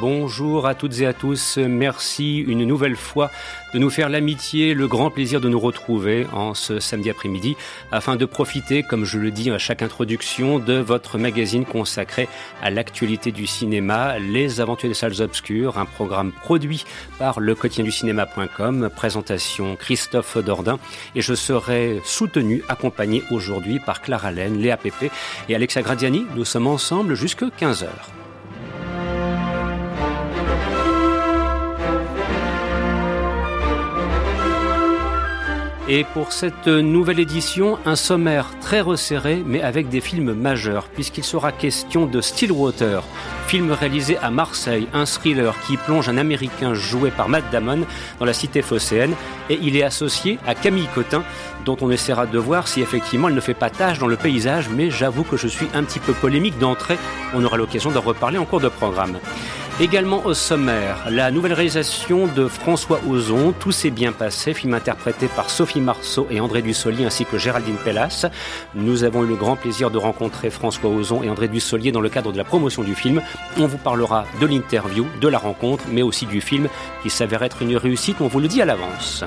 Bonjour à toutes et à tous. Merci une nouvelle fois de nous faire l'amitié, le grand plaisir de nous retrouver en ce samedi après-midi afin de profiter, comme je le dis à chaque introduction, de votre magazine consacré à l'actualité du cinéma, Les Aventures des Salles Obscures, un programme produit par le quotidien du cinéma.com, présentation Christophe Dordain et je serai soutenu, accompagné aujourd'hui par Clara Laine, Léa Pépé et Alexa Gradiani. Nous sommes ensemble jusque 15 heures. Et pour cette nouvelle édition, un sommaire très resserré, mais avec des films majeurs, puisqu'il sera question de Stillwater, film réalisé à Marseille, un thriller qui plonge un Américain joué par Matt Damon dans la cité phocéenne, et il est associé à Camille Cotin, dont on essaiera de voir si effectivement elle ne fait pas tâche dans le paysage, mais j'avoue que je suis un petit peu polémique d'entrée, on aura l'occasion d'en reparler en cours de programme. Également au sommaire, la nouvelle réalisation de François Ozon, Tout s'est bien passé, film interprété par Sophie Marceau et André Dussolier ainsi que Géraldine Pellas. Nous avons eu le grand plaisir de rencontrer François Ozon et André Dussolier dans le cadre de la promotion du film. On vous parlera de l'interview, de la rencontre, mais aussi du film qui s'avère être une réussite, on vous le dit à l'avance.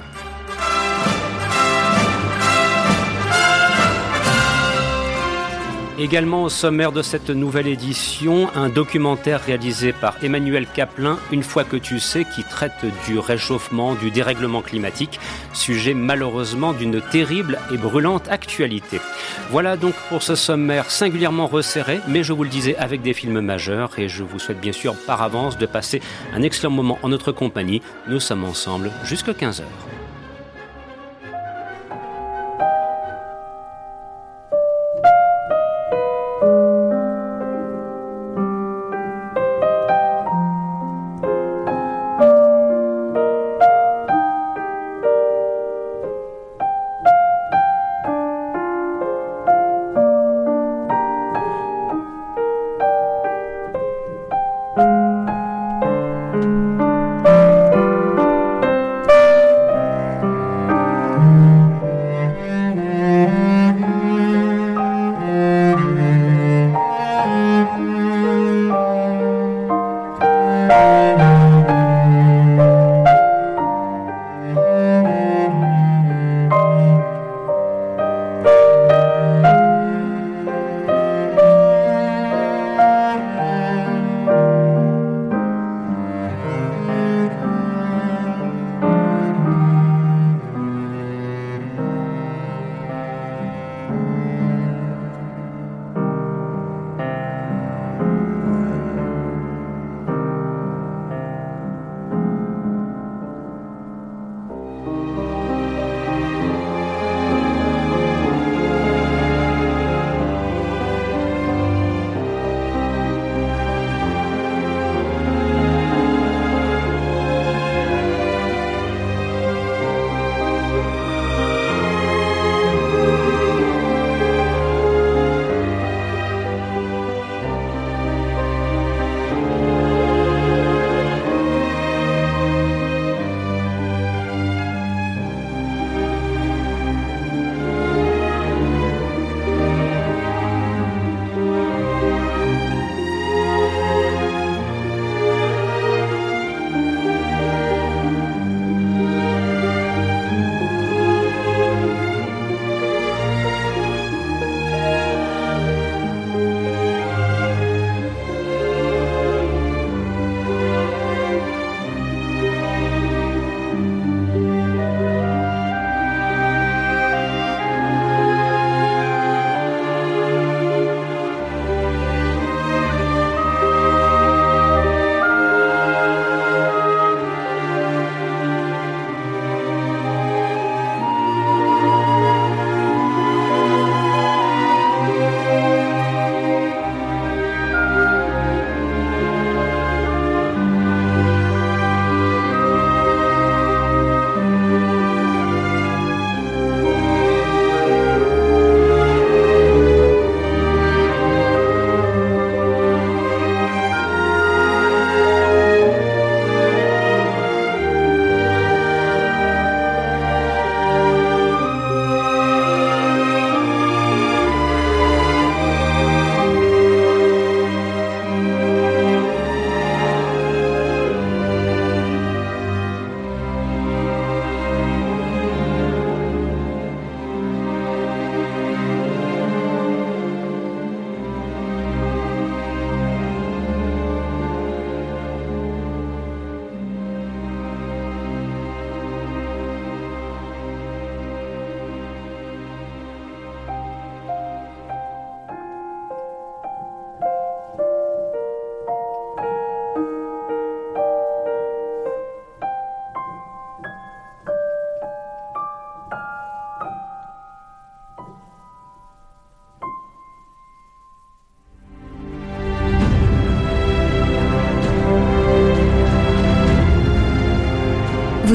Également au sommaire de cette nouvelle édition, un documentaire réalisé par Emmanuel Caplin, Une fois que tu sais, qui traite du réchauffement, du dérèglement climatique, sujet malheureusement d'une terrible et brûlante actualité. Voilà donc pour ce sommaire singulièrement resserré, mais je vous le disais avec des films majeurs et je vous souhaite bien sûr par avance de passer un excellent moment en notre compagnie. Nous sommes ensemble jusqu'à 15h.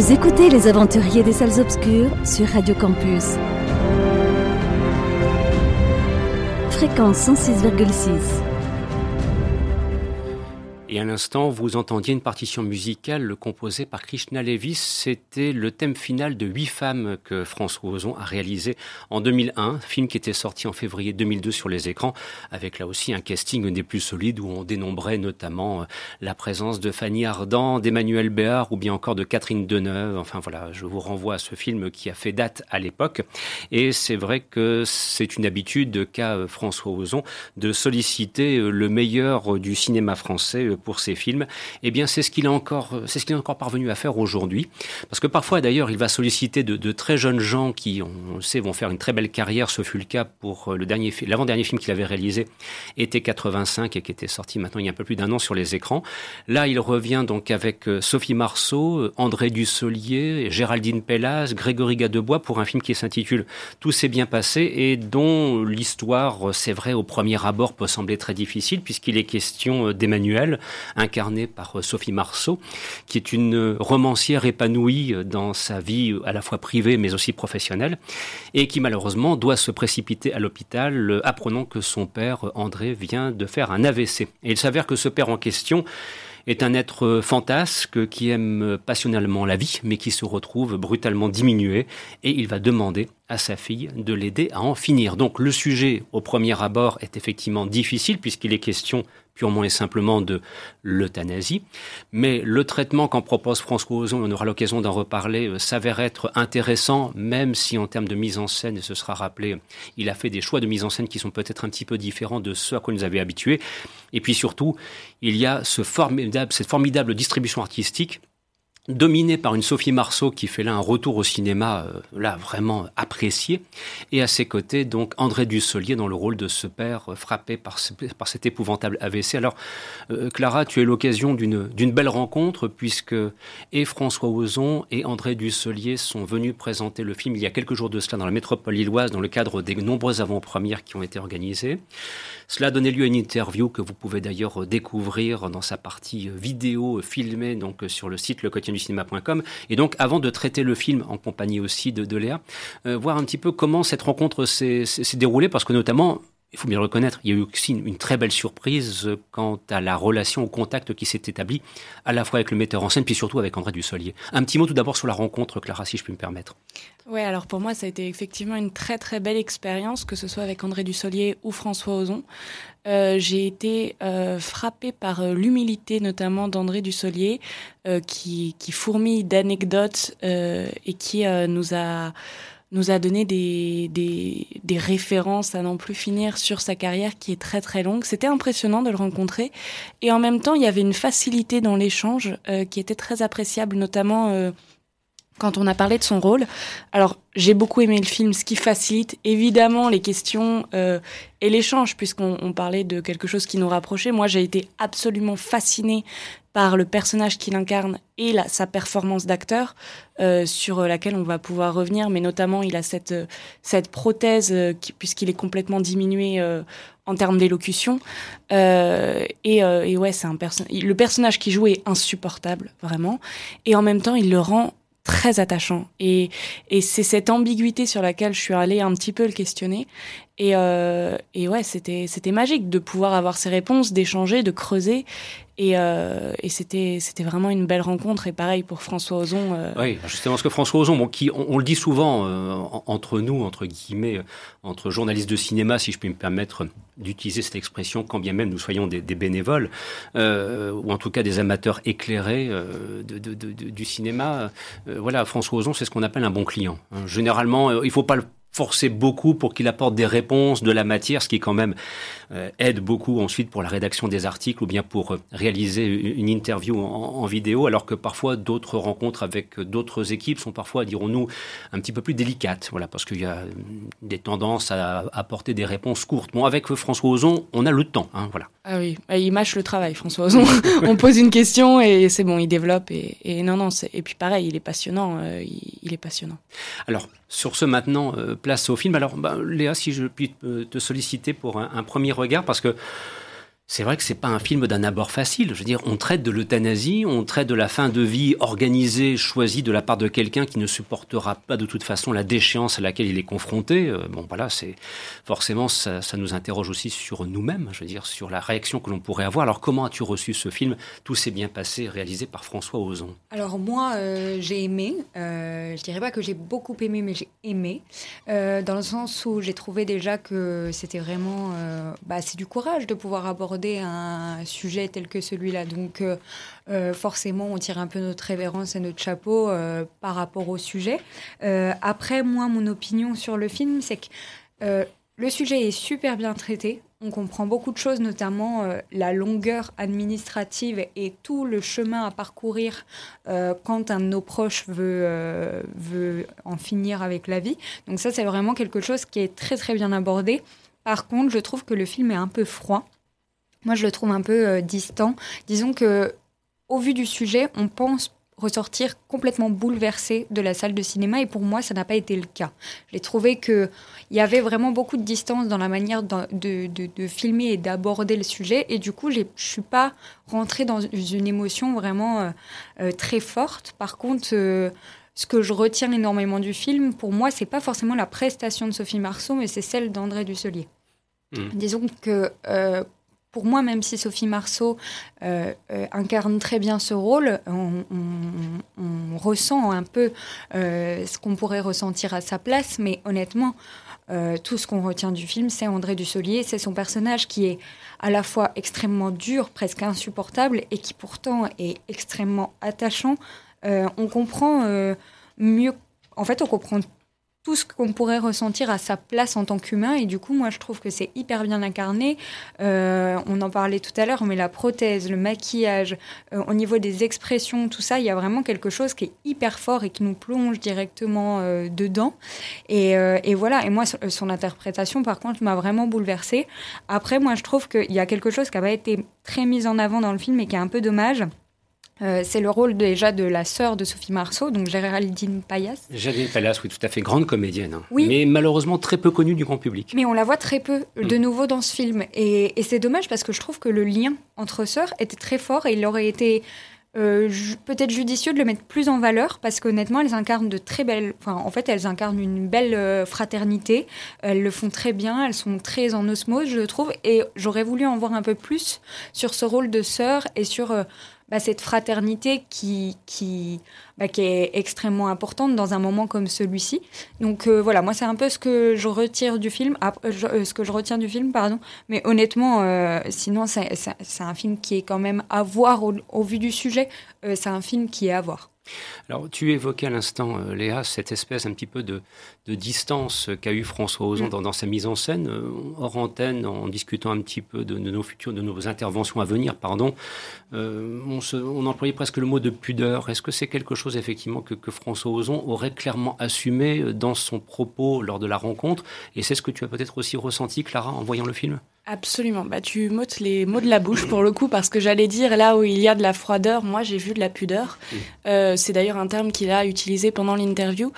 Écoutez Les Aventuriers des Salles Obscures sur Radio Campus. Fréquence 106,6. Et à l'instant, vous entendiez une partition musicale composée par Krishna Levis. C'était le thème final de Huit femmes que François Ozon a réalisé en 2001, film qui était sorti en février 2002 sur les écrans, avec là aussi un casting des plus solides où on dénombrait notamment euh, la présence de Fanny Ardant, d'Emmanuel Béard ou bien encore de Catherine Deneuve. Enfin voilà, je vous renvoie à ce film qui a fait date à l'époque. Et c'est vrai que c'est une habitude qu'a euh, François Ozon de solliciter euh, le meilleur du cinéma français pour ses films, eh bien c'est ce qu'il a encore, c'est ce qu'il est encore parvenu à faire aujourd'hui. Parce que parfois d'ailleurs il va solliciter de, très jeunes gens qui, on le sait, vont faire une très belle carrière. Ce fut le cas pour le dernier, l'avant-dernier film qu'il avait réalisé, était 85 et qui était sorti maintenant il y a un peu plus d'un an sur les écrans. Là il revient donc avec euh, Sophie Marceau, euh, André Dussolier, Géraldine Pellas, Grégory Gadebois pour un film qui s'intitule Tout s'est bien passé et dont l'histoire, c'est vrai, au premier abord peut sembler très difficile puisqu'il est question euh, d'Emmanuel, incarnée par euh, Sophie Marceau, qui est une romancière épanouie euh, dans sa vie à la fois privée mais aussi professionnelle, et qui malheureusement doit se précipiter à l'hôpital euh, apprenant que son père, André, vient de faire un AVC. Et il s'avère que ce père en question est un être fantasque qui aime passionnellement la vie, mais qui se retrouve brutalement diminué, et il va demander à sa fille de l'aider à en finir. Donc le sujet, au premier abord, est effectivement difficile, puisqu'il est question purement et simplement de l'euthanasie. Mais le traitement qu'en propose François Ozon, on aura l'occasion d'en reparler, euh, s'avère être intéressant, même si en termes de mise en scène, et ce sera rappelé, il a fait des choix de mise en scène qui sont peut-être un petit peu différents de ceux à quoi nous avait habitués. Et puis surtout, il y a ce formidable, cette formidable distribution artistique dominé par une Sophie Marceau qui fait là un retour au cinéma, euh, là vraiment apprécié, et à ses côtés donc André Dussolier dans le rôle de ce père euh, frappé par, par cet épouvantable AVC. Alors euh, Clara, tu eu l'occasion d'une d'une belle rencontre puisque et François Ozon et André Dussolier sont venus présenter le film il y a quelques jours de cela dans la métropole lilloise dans le cadre des nombreuses avant-premières qui ont été organisées. Cela a donné lieu à une interview que vous pouvez d'ailleurs découvrir dans sa partie vidéo filmée donc sur le site Le Quotidien cinéma.com. Et donc, avant de traiter le film en compagnie aussi de, de Léa, euh, voir un petit peu comment cette rencontre s'est déroulée, parce que notamment, il faut bien le reconnaître, il y a eu aussi une, très belle surprise quant à la relation, au contact qui s'est établi, à la fois avec le metteur en scène, puis surtout avec André Dussolier. Un petit mot tout d'abord sur la rencontre, Clara, si je puis me permettre. Oui, alors pour moi, ça a été effectivement une très très belle expérience, que ce soit avec André Dussolier ou François Ozon. Euh, j'ai été euh, frappée par euh, l'humilité notamment d'André Dussolier, qui, qui fourmille d'anecdotes et qui nous a nous a donné des, des, références à n'en plus finir sur sa carrière qui est très très longue. C'était impressionnant de le rencontrer et en même temps il y avait une facilité dans l'échange qui était très appréciable, notamment quand on a parlé de son rôle. Alors, j'ai beaucoup aimé le film, ce qui facilite évidemment les questions euh, et l'échange, puisqu'on parlait de quelque chose qui nous rapprochait. Moi, j'ai été absolument fascinée par le personnage qu'il incarne et sa performance d'acteur, euh, sur laquelle on va pouvoir revenir, mais notamment, il a cette, cette prothèse, euh, puisqu'il est complètement diminué euh, en termes d'élocution. Euh, et, ouais, c'est un. Le personnage qu'il joue est insupportable, vraiment. Et en même temps, il le rend très attachant. Et, et c'est cette ambiguïté sur laquelle je suis allée un petit peu le questionner. Et, euh, ouais, c'était magique de pouvoir avoir ces réponses, d'échanger, de creuser. Et, euh, c'était vraiment une belle rencontre. Et pareil pour François Ozon. Euh... Oui, justement, parce que François Ozon, bon, qui on, le dit souvent euh, entre nous, entre guillemets, entre journalistes de cinéma, si je puis me permettre d'utiliser cette expression, quand bien même nous soyons des, bénévoles euh, ou en tout cas des amateurs éclairés de, du cinéma. voilà, François Ozon, c'est ce qu'on appelle un bon client. Hein. Généralement, il faut pas le forcer beaucoup pour qu'il apporte des réponses, de la matière, ce qui quand même aide beaucoup ensuite pour la rédaction des articles ou bien pour euh, réaliser une interview en, vidéo, alors que parfois d'autres rencontres avec d'autres équipes sont parfois, dirons-nous, un petit peu plus délicates, voilà, parce qu'il y a des tendances à apporter des réponses courtes. Bon, avec François Ozon, on a le temps, hein, voilà. Ah oui, bah, il mâche le travail, François Ozon. on pose une question et c'est bon, il développe et, et non, non, et puis pareil, il est passionnant, euh, il, est passionnant. Alors, sur ce maintenant, place au film. Alors, bah, Léa, si je puis te solliciter pour un, premier regard, parce que C'est vrai que c'est pas un film d'un abord facile. Je veux dire, on traite de l'euthanasie, on traite de la fin de vie organisée, choisie de la part de quelqu'un qui ne supportera pas de toute façon la déchéance à laquelle il est confronté. Euh, bon, voilà, c'est forcément ça, nous interroge aussi sur nous-mêmes. Je veux dire, sur la réaction que l'on pourrait avoir. Alors, comment as-tu reçu ce film? Tout s'est bien passé, réalisé par François Ozon. Alors moi, euh, j'ai aimé. Euh, je dirais pas que j'ai beaucoup aimé, mais j'ai aimé euh, dans le sens où j'ai trouvé déjà que c'était vraiment, bah, c'est du courage de pouvoir aborder un sujet tel que celui-là. Donc, euh, euh, forcément, on tire un peu notre révérence et notre chapeau euh, par rapport au sujet. après, moi, mon opinion sur le film, c'est que le sujet est super bien traité. On comprend beaucoup de choses, notamment la longueur administrative et tout le chemin à parcourir quand un de nos proches veut, veut en finir avec la vie. Donc ça, c'est vraiment quelque chose qui est très très bien abordé. Par contre, je trouve que le film est un peu froid. Moi, je le trouve un peu euh, distant. Disons que, au vu du sujet, on pense ressortir complètement bouleversé de la salle de cinéma et pour moi ça n'a pas été le cas. J'ai trouvé que il y avait vraiment beaucoup de distance dans la manière de, de, de, de filmer et d'aborder le sujet et du coup je suis pas rentrée dans une émotion vraiment euh, euh, très forte. Par contre euh, ce que je retiens énormément du film, pour moi, c'est pas forcément la prestation de Sophie Marceau, mais c'est celle d'André Dusselier. Mmh. Disons que pour moi, même si Sophie Marceau euh, euh, incarne très bien ce rôle, on, ressent un peu euh, ce qu'on pourrait ressentir à sa place, mais honnêtement, tout ce qu'on retient du film, c'est André Dussolier, c'est son personnage qui est à la fois extrêmement dur, presque insupportable, et qui pourtant est extrêmement attachant. On comprend mieux, en fait, on comprend tout ce qu'on pourrait ressentir à sa place en tant qu'humain. Et du coup, moi, je trouve que c'est hyper bien incarné. Euh, on en parlait tout à l'heure, mais la prothèse, le maquillage, euh, au niveau des expressions, tout ça, il y a vraiment quelque chose qui est hyper fort et qui nous plonge directement euh, dedans. Et, et, voilà. Et moi, son interprétation, par contre, m'a vraiment bouleversée. Après, moi, je trouve qu'il y a quelque chose qui n'a pas été très mis en avant dans le film et qui est un peu dommage. Euh, c'est le rôle déjà de la sœur de Sophie Marceau, donc Géraldine Payas. Géraldine Payas, oui, tout à fait, grande comédienne, hein. oui. mais malheureusement très peu connue du grand public. Mais on la voit très peu mm. de nouveau dans ce film, et, et c'est dommage parce que je trouve que le lien entre sœurs était très fort et il aurait été euh, ju peut-être judicieux de le mettre plus en valeur parce qu'honnêtement, elles incarnent de très belles. Enfin, en fait, elles incarnent une belle euh, fraternité. Elles le font très bien. Elles sont très en osmose, je trouve. Et j'aurais voulu en voir un peu plus sur ce rôle de sœur et sur euh, bah, cette fraternité qui, qui, bah, qui est extrêmement importante dans un moment comme celui-ci. Donc euh, voilà, moi c'est un peu ce que je retire du film, ah, je, euh, ce que je retiens du film, pardon. Mais honnêtement, euh, sinon c'est un film qui est quand même à voir au, au vu du sujet. Euh, c'est un film qui est à voir. Alors, tu évoquais à l'instant, euh, Léa, cette espèce un petit peu de, de distance qu'a eu François Ozon mm. dans, dans, sa mise en scène, euh, hors antenne, en discutant un petit peu de, de, nos futures, de nos interventions à venir, pardon. Euh, on, se, on, employait presque le mot de pudeur. Est-ce que c'est quelque chose, effectivement, que, que, François Ozon aurait clairement assumé dans son propos lors de la rencontre? Et c'est ce que tu as peut-être aussi ressenti, Clara, en voyant le film? Absolument. Bah, tu m'ôtes les mots de la bouche pour le coup, parce que j'allais dire là où il y a de la froideur, moi j'ai vu de la pudeur. Euh, c'est d'ailleurs un terme qu'il a utilisé pendant l'interview.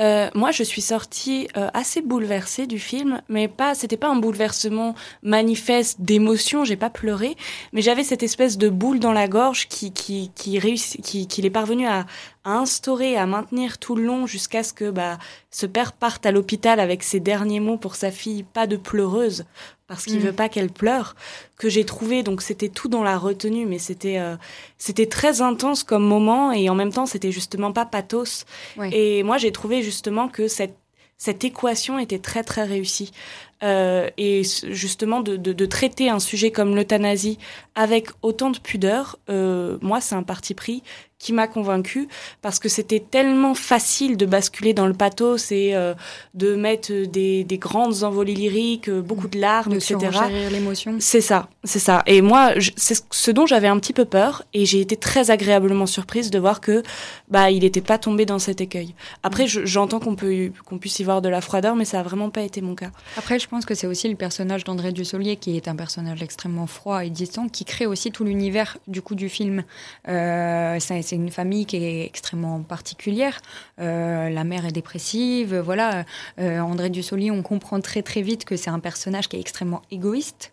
Euh, moi, je suis sortie euh, assez bouleversée du film, mais pas, c'était pas un bouleversement manifeste d'émotion. J'ai pas pleuré, mais j'avais cette espèce de boule dans la gorge qui qui qui réussit, qui qu'il est parvenu à, à instaurer, à maintenir tout le long jusqu'à ce que bah, ce père parte à l'hôpital avec ses derniers mots pour sa fille, pas de pleureuse, parce qu'il mmh. veut pas qu'elle pleure, que j'ai trouvé. Donc c'était tout dans la retenue, mais c'était euh, c'était très intense comme moment et en même temps c'était justement pas pathos. Ouais. Et moi j'ai trouvé justement que cette cette équation était très très réussie. Euh, et justement de, de, de, traiter un sujet comme l'euthanasie avec autant de pudeur, euh, moi c'est un parti pris qui m'a convaincu parce que c'était tellement facile de basculer dans le pathos et euh, de mettre des, des, grandes envolées lyriques, beaucoup de larmes, de etc. l'émotion. C'est ça, c'est ça. Et moi, c'est ce dont j'avais un petit peu peur et j'ai été très agréablement surprise de voir que bah il n'était pas tombé dans cet écueil. Après, j'entends qu'on peut qu'on puisse y voir de la froideur, mais ça a vraiment pas été mon cas. Après, je pense que c'est aussi le personnage d'André Dussolier, qui est un personnage extrêmement froid et distant, qui crée aussi tout l'univers du coup du film. Euh, c'est une famille qui est extrêmement particulière. Euh, la mère est dépressive, voilà. Euh, André Dussolier, on comprend très très vite que c'est un personnage qui est extrêmement égoïste,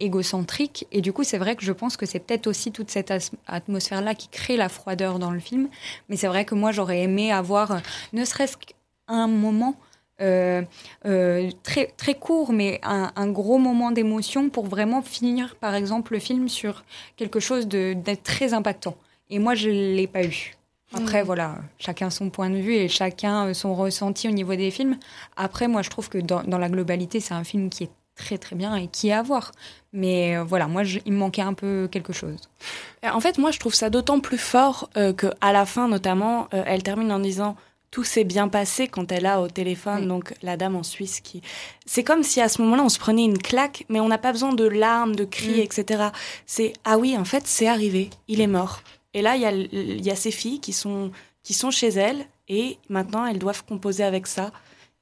égocentrique, et du coup, c'est vrai que je pense que c'est peut-être aussi toute cette atmosphère-là qui crée la froideur dans le film. Mais c'est vrai que moi, j'aurais aimé avoir, ne serait-ce qu'un moment euh, euh, très, très court, mais un, gros moment d'émotion pour vraiment finir, par exemple, le film sur quelque chose d'être très impactant. Et moi, je ne l'ai pas eu. Après, mm. voilà, chacun son point de vue et chacun euh, son ressenti au niveau des films. Après, moi, je trouve que dans, dans la globalité, c'est un film qui est très très bien et qui est à voir. Mais voilà, moi, il me manquait un peu quelque chose. En fait, moi, je trouve ça d'autant plus fort que qu'à la fin, notamment, elle termine en disant tout s'est bien passé quand elle a au téléphone, donc la dame en Suisse qui... C'est comme si à ce moment-là, on se prenait une claque, mais on n'a pas besoin de larmes, de cris, mm. etc. C'est, ah oui, en fait, c'est arrivé, il est mort. Et là, il y a, y a ces filles qui sont, qui sont chez elle, et maintenant, elles doivent composer avec ça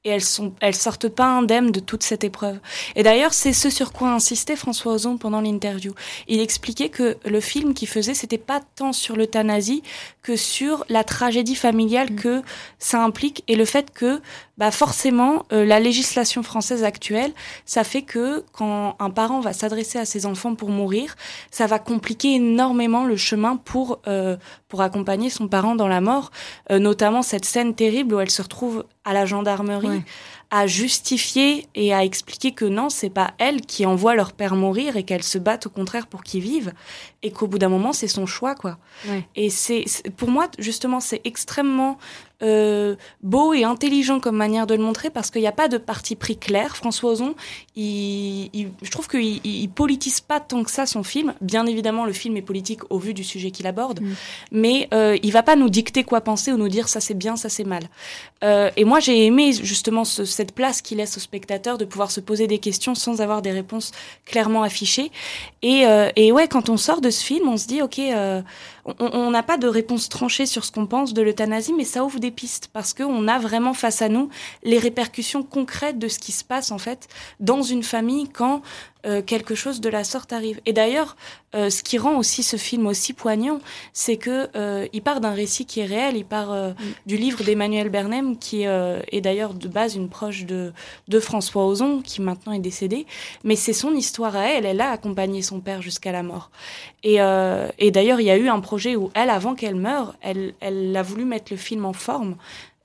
et elles sont elles sortent pas indemnes de toute cette épreuve. Et d'ailleurs, c'est ce sur quoi insistait François Ozon pendant l'interview. Il expliquait que le film qu'il faisait, c'était pas tant sur l'euthanasie que sur la tragédie familiale mm. que ça implique et le fait que bah forcément euh, la législation française actuelle, ça fait que quand un parent va s'adresser à ses enfants pour mourir, ça va compliquer énormément le chemin pour euh, pour accompagner son parent dans la mort, euh, notamment cette scène terrible où elle se retrouve à la gendarmerie à justifier et à expliquer que non, c'est pas elle qui envoie leur père mourir et qu'elle se batte au contraire pour qu'il vive et qu'au bout d'un moment c'est son choix quoi. Et c'est pour moi justement c'est extrêmement euh, beau et intelligent comme manière de le montrer parce qu'il n'y a pas de parti pris clair. François Ozon, il, je trouve qu'il il politise pas tant que ça son film. Bien évidemment, le film est politique au vu du sujet qu'il aborde, mm. mais euh, il va pas nous dicter quoi penser ou nous dire ça c'est bien, ça c'est mal. Euh, et moi j'ai aimé justement cette place qu'il laisse au spectateur de pouvoir se poser des questions sans avoir des réponses clairement affichées. Et, euh, et ouais, quand on sort de ce film, on se dit ok. On n'a pas de réponse tranchée sur ce qu'on pense de l'euthanasie, mais ça ouvre des pistes parce qu'on a vraiment face à nous les répercussions concrètes de ce qui se passe en fait dans une famille quand euh, quelque chose de la sorte arrive. Et d'ailleurs, euh, ce qui rend aussi ce film aussi poignant, c'est que euh, il part d'un récit qui est réel, il part mm. du livre d'Emmanuel Bernem, qui est d'ailleurs de base une proche de, de François Ozon, qui maintenant est décédé, mais c'est son histoire à elle, elle a accompagné son père jusqu'à la mort. Et, et d'ailleurs, il y a eu un projet où elle, avant qu'elle meure, elle, elle a voulu mettre le film en forme,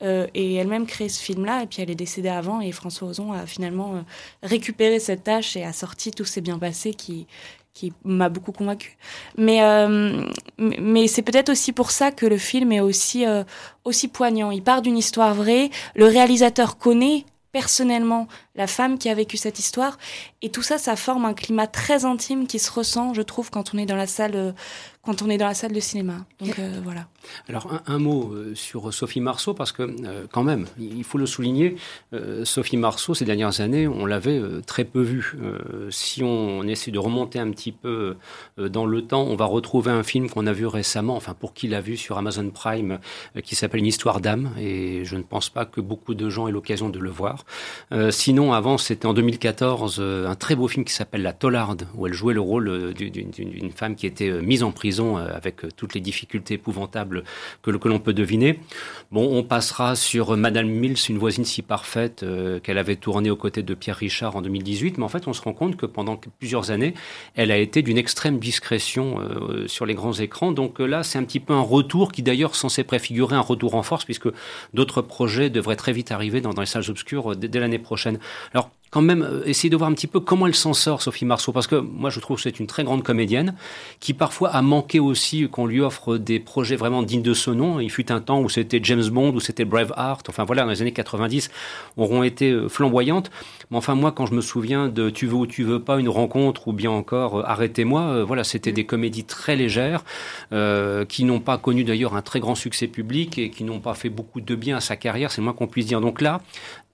euh, et elle-même créé ce film-là, et puis elle est décédée avant, et François Ozon a finalement euh, récupéré cette tâche et a sorti Tout s'est bien passé, qui, qui m'a beaucoup convaincue. Mais, euh, mais c'est peut-être aussi pour ça que le film est aussi, aussi poignant. Il part d'une histoire vraie, le réalisateur connaît personnellement la femme qui a vécu cette histoire. Et tout ça, ça forme un climat très intime qui se ressent, je trouve, quand on est dans la salle, quand on est dans la salle de cinéma. Donc voilà. Alors un, mot euh, sur Sophie Marceau, parce que euh, quand même, il faut le souligner, euh, Sophie Marceau, ces dernières années, on l'avait très peu vue. si on, essaie de remonter un petit peu dans le temps, on va retrouver un film qu'on a vu récemment, enfin pour qui l'a vu sur Amazon Prime, qui s'appelle Une histoire d'âme, et je ne pense pas que beaucoup de gens aient l'occasion de le voir. sinon, avant, c'était en 2014, un très beau film qui s'appelle La Tollarde, où elle jouait le rôle d'une femme qui était mise en prison avec toutes les difficultés épouvantables que, l'on peut deviner. Bon, on passera sur Madame Mills, une voisine si parfaite euh, qu'elle avait tournée aux côtés de Pierre Richard en 2018. Mais en fait, on se rend compte que pendant plusieurs années, elle a été d'une extrême discrétion euh, sur les grands écrans. Donc euh, là, c'est un petit peu un retour qui d'ailleurs censé préfigurer un retour en force puisque d'autres projets devraient très vite arriver dans, les salles obscures dès l'année prochaine. Alors, quand même euh, essayer de voir un petit peu comment elle s'en sort, Sophie Marceau, parce que moi je trouve que c'est une très grande comédienne qui parfois a manqué aussi qu'on lui offre des projets vraiment dignes de ce nom. Il fut un temps où c'était James Bond, où c'était Braveheart, enfin voilà, dans les années 90, auront été euh, flamboyantes. Mais enfin moi, quand je me souviens de Tu veux ou tu veux pas, une rencontre, ou bien encore euh, Arrêtez-moi, voilà, c'était des comédies très légères, qui n'ont pas connu d'ailleurs un très grand succès public et qui n'ont pas fait beaucoup de bien à sa carrière, c'est le moins qu'on puisse dire. Donc là,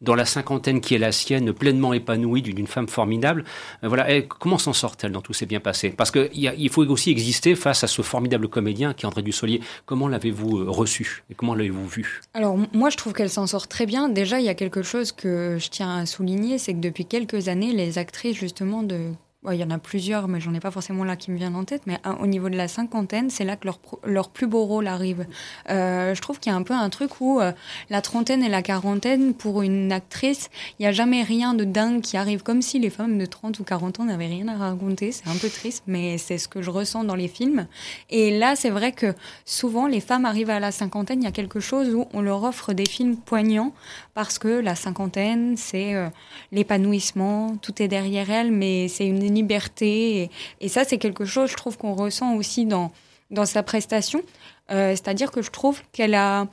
dans la cinquantaine qui est la sienne, pleinement épanouie, d'une femme formidable. Euh, voilà, comment s'en sort-elle dans tout ces bien passé? Parce qu'il faut aussi exister face à ce formidable comédien qui est André Dussolier. Comment l'avez-vous euh, reçu? Et comment l'avez-vous vu? Alors moi je trouve qu'elle s'en sort très bien. Déjà il y a quelque chose que je tiens à souligner, c'est que depuis quelques années les actrices justement de il y en a plusieurs, mais j'en ai pas forcément là qui me viennent en tête. Mais au niveau de la cinquantaine, c'est là que leur, leur plus beau rôle arrive. Euh, je trouve qu'il y a un peu un truc où euh, la trentaine et la quarantaine, pour une actrice, il n'y a jamais rien de dingue qui arrive. Comme si les femmes de 30 ou 40 ans n'avaient rien à raconter. C'est un peu triste, mais c'est ce que je ressens dans les films. Et là, c'est vrai que souvent, les femmes arrivent à la cinquantaine, il y a quelque chose où on leur offre des films poignants parce que la cinquantaine, c'est euh, l'épanouissement, tout est derrière elle, mais c'est une liberté. Et, ça, c'est quelque chose, je trouve, qu'on ressent aussi dans, dans sa prestation. Euh, c'est-à-dire que je trouve qu'elle a...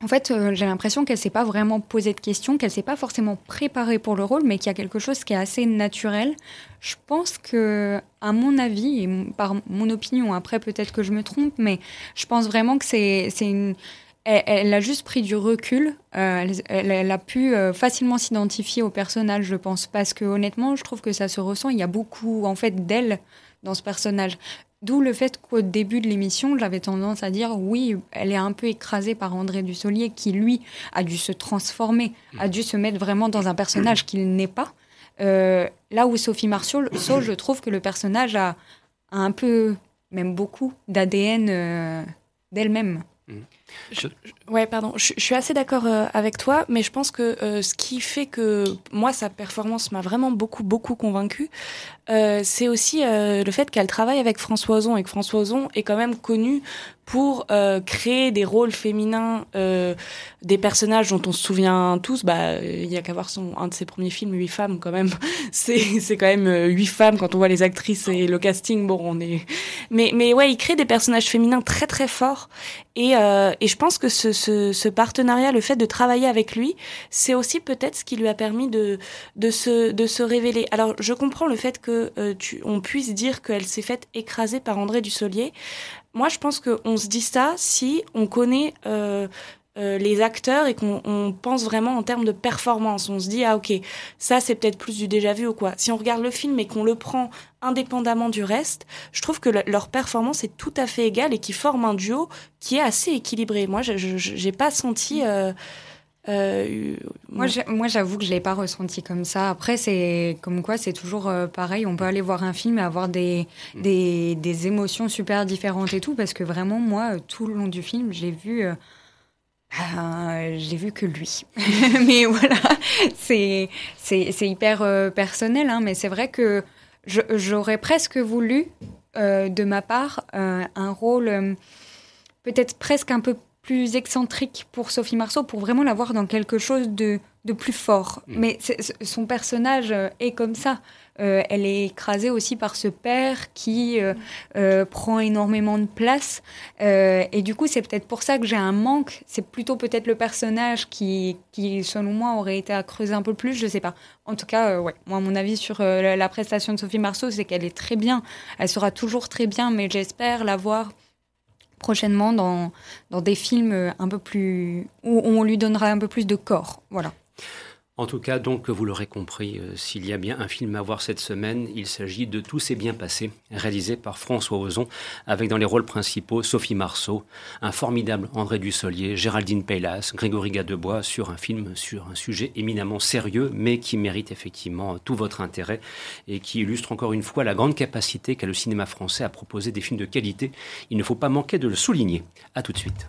En fait, euh, j'ai l'impression qu'elle s'est pas vraiment posé de questions, qu'elle s'est pas forcément préparée pour le rôle, mais qu'il y a quelque chose qui est assez naturel. Je pense que, à mon avis, et par mon opinion, après peut-être que je me trompe, mais je pense vraiment que c'est une elle, a juste pris du recul. Euh, elle, a pu euh, facilement s'identifier au personnage, je pense, parce que honnêtement, je trouve que ça se ressent. Il y a beaucoup, en fait, d'elle dans ce personnage. D'où le fait qu'au début de l'émission, j'avais tendance à dire oui, elle est un peu écrasée par André Dussolier, qui lui a dû se transformer, a dû se mettre vraiment dans un personnage qu'il n'est pas. Euh, là où Sophie Marceau, je trouve que le personnage a, un peu, même beaucoup, d'ADN d'elle-même. Mmh. Je, ouais, pardon. Je, suis assez d'accord euh, avec toi, mais je pense que euh, ce qui fait que moi sa performance m'a vraiment beaucoup beaucoup convaincue, euh, c'est aussi le fait qu'elle travaille avec François Ozon et que François Ozon est quand même connu pour créer des rôles féminins, des personnages dont on se souvient tous. Bah, il y a qu'à voir son un de ses premiers films, Huit femmes quand même. c'est c'est quand même huit femmes quand on voit les actrices et le casting. Bon, on est. Mais mais ouais, il crée des personnages féminins très très forts et et je pense que ce, partenariat, le fait de travailler avec lui, c'est aussi peut-être ce qui lui a permis de, se, révéler. Alors, je comprends le fait que euh, on puisse dire qu'elle s'est faite écraser par André Dussolier. Moi, je pense qu'on se dit ça si on connaît euh, euh, les acteurs et qu'on pense vraiment en termes de performance. On se dit, ah ok, ça c'est peut-être plus du déjà vu ou quoi. Si on regarde le film et qu'on le prend indépendamment du reste, je trouve que leur performance est tout à fait égale et qui forme un duo qui est assez équilibré. Moi, je n'ai pas senti... Euh, euh, moi, j'avoue que je l'ai pas ressenti comme ça. Après, c'est comme quoi, c'est toujours pareil. On peut aller voir un film et avoir des, mm. des, des, émotions super différentes et tout, parce que vraiment, moi, tout le long du film, j'ai vu euh, j'ai vu que lui. mais voilà, c'est hyper euh, personnel, hein, mais c'est vrai que j'aurais presque voulu, euh, de ma part, un rôle peut-être presque un peu plus excentrique pour Sophie Marceau, pour vraiment la voir dans quelque chose de, de plus fort. Mm. Mais son personnage est comme ça. Euh, elle est écrasée aussi par ce père qui euh, euh, prend énormément de place. et du coup, c'est peut-être pour ça que j'ai un manque. C'est plutôt peut-être le personnage qui, qui, selon moi, aurait été à creuser un peu plus. Je sais pas. En tout cas, ouais. Moi, mon avis sur la, prestation de Sophie Marceau, c'est qu'elle est très bien. Elle sera toujours très bien, mais j'espère la voir prochainement dans, dans des films un peu plus où on lui donnera un peu plus de corps. Voilà. En tout cas, donc, vous l'aurez compris, euh, s'il y a bien un film à voir cette semaine, il s'agit de Tout s'est bien passé, réalisé par François Ozon, avec dans les rôles principaux Sophie Marceau, un formidable André Dussolier, Géraldine Peylas, Grégory Gadebois, sur un film sur un sujet éminemment sérieux, mais qui mérite effectivement tout votre intérêt et qui illustre encore une fois la grande capacité qu'a le cinéma français à proposer des films de qualité. Il ne faut pas manquer de le souligner. À tout de suite.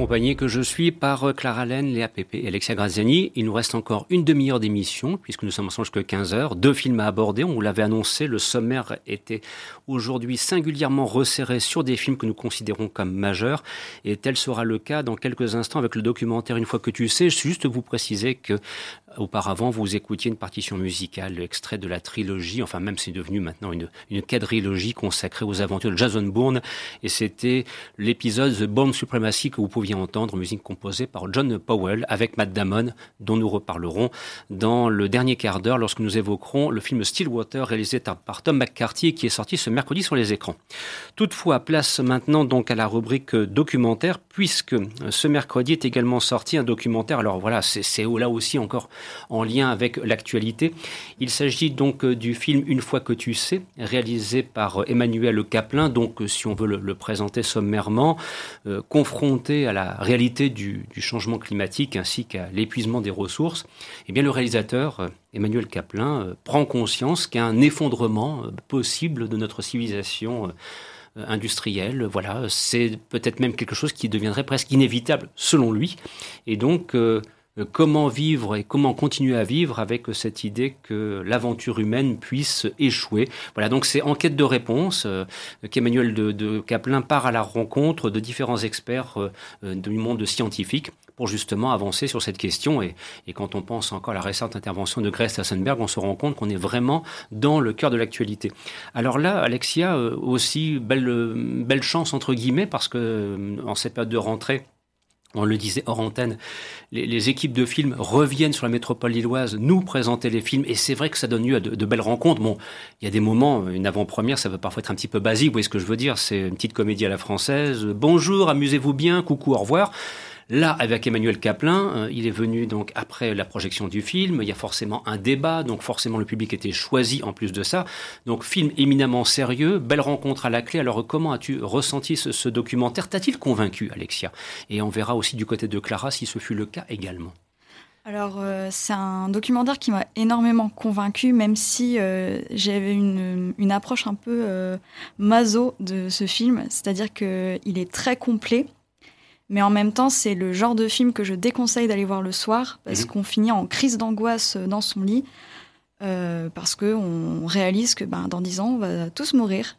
Accompagné que je suis par euh, Clara Laine, Léa Pépé et Alexia Graziani. Il nous reste encore une demi-heure d'émission, puisque nous sommes ensemble jusqu'à 15 heures. Deux films à aborder, on vous l'avait annoncé, le sommaire était aujourd'hui singulièrement resserré sur des films que nous considérons comme majeurs, et tel sera le cas dans quelques instants avec le documentaire Une fois que tu sais. Juste vous préciser que Auparavant, vous écoutiez une partition musicale, extrait de la trilogie, enfin même c'est devenu maintenant une, quadrilogie consacrée aux aventures de Jason Bourne, et c'était l'épisode The Bourne Supremacy que vous pouviez entendre, musique composée par John Powell avec Matt Damon, dont nous reparlerons dans le dernier quart d'heure lorsque nous évoquerons le film Stillwater réalisé par Tom McCarthy qui est sorti ce mercredi sur les écrans. Toutefois, place maintenant donc à la rubrique documentaire, puisque ce mercredi est également sorti un documentaire, alors voilà, c'est là aussi encore en lien avec l'actualité. Il s'agit donc euh, du film Une fois que tu sais, réalisé par euh, Emmanuel Caplin, donc euh, si on veut le, présenter sommairement, confronté à la réalité du, changement climatique ainsi qu'à l'épuisement des ressources, eh bien le réalisateur Emmanuel Caplin prend conscience qu'un effondrement possible de notre civilisation industrielle. Voilà, c'est peut-être même quelque chose qui deviendrait presque inévitable selon lui. Et donc, comment vivre et comment continuer à vivre avec cette idée que l'aventure humaine puisse échouer. Voilà, donc c'est en quête de réponse euh, qu'Emmanuel de, de, Caplin part à la rencontre de différents experts euh, du monde scientifique pour justement avancer sur cette question. Et, quand on pense encore à la récente intervention de Grace Sassenberg, on se rend compte qu'on est vraiment dans le cœur de l'actualité. Alors là, Alexia, aussi belle, belle chance entre guillemets, parce que en cette période de rentrée, on le disait hors antenne, les, équipes de films reviennent sur la métropole lilloise nous présenter les films, et c'est vrai que ça donne lieu à de, belles rencontres. Bon, il y a des moments, une avant-première, ça peut parfois être un petit peu basique, vous voyez ce que je veux dire, c'est une petite comédie à la française, bonjour, amusez-vous bien, coucou, au revoir. Là, avec Emmanuel Caplin, euh, il est venu donc après la projection du film. Il y a forcément un débat, donc forcément le public était choisi en plus de ça. Donc film éminemment sérieux, belle rencontre à la clé. Alors comment as-tu ressenti ce, documentaire? T'a-t-il convaincu, Alexia? Et on verra aussi du côté de Clara si ce fut le cas également. Alors, euh, c'est un documentaire qui m'a énormément convaincu, même si euh, j'avais une, approche un peu maso de ce film, c'est-à-dire qu'il est très complet. Mais en même temps, c'est le genre de film que je déconseille d'aller voir le soir parce mhm. qu'on finit en crise d'angoisse dans son lit euh, parce qu'on réalise que ben, dans dix ans, on va tous mourir.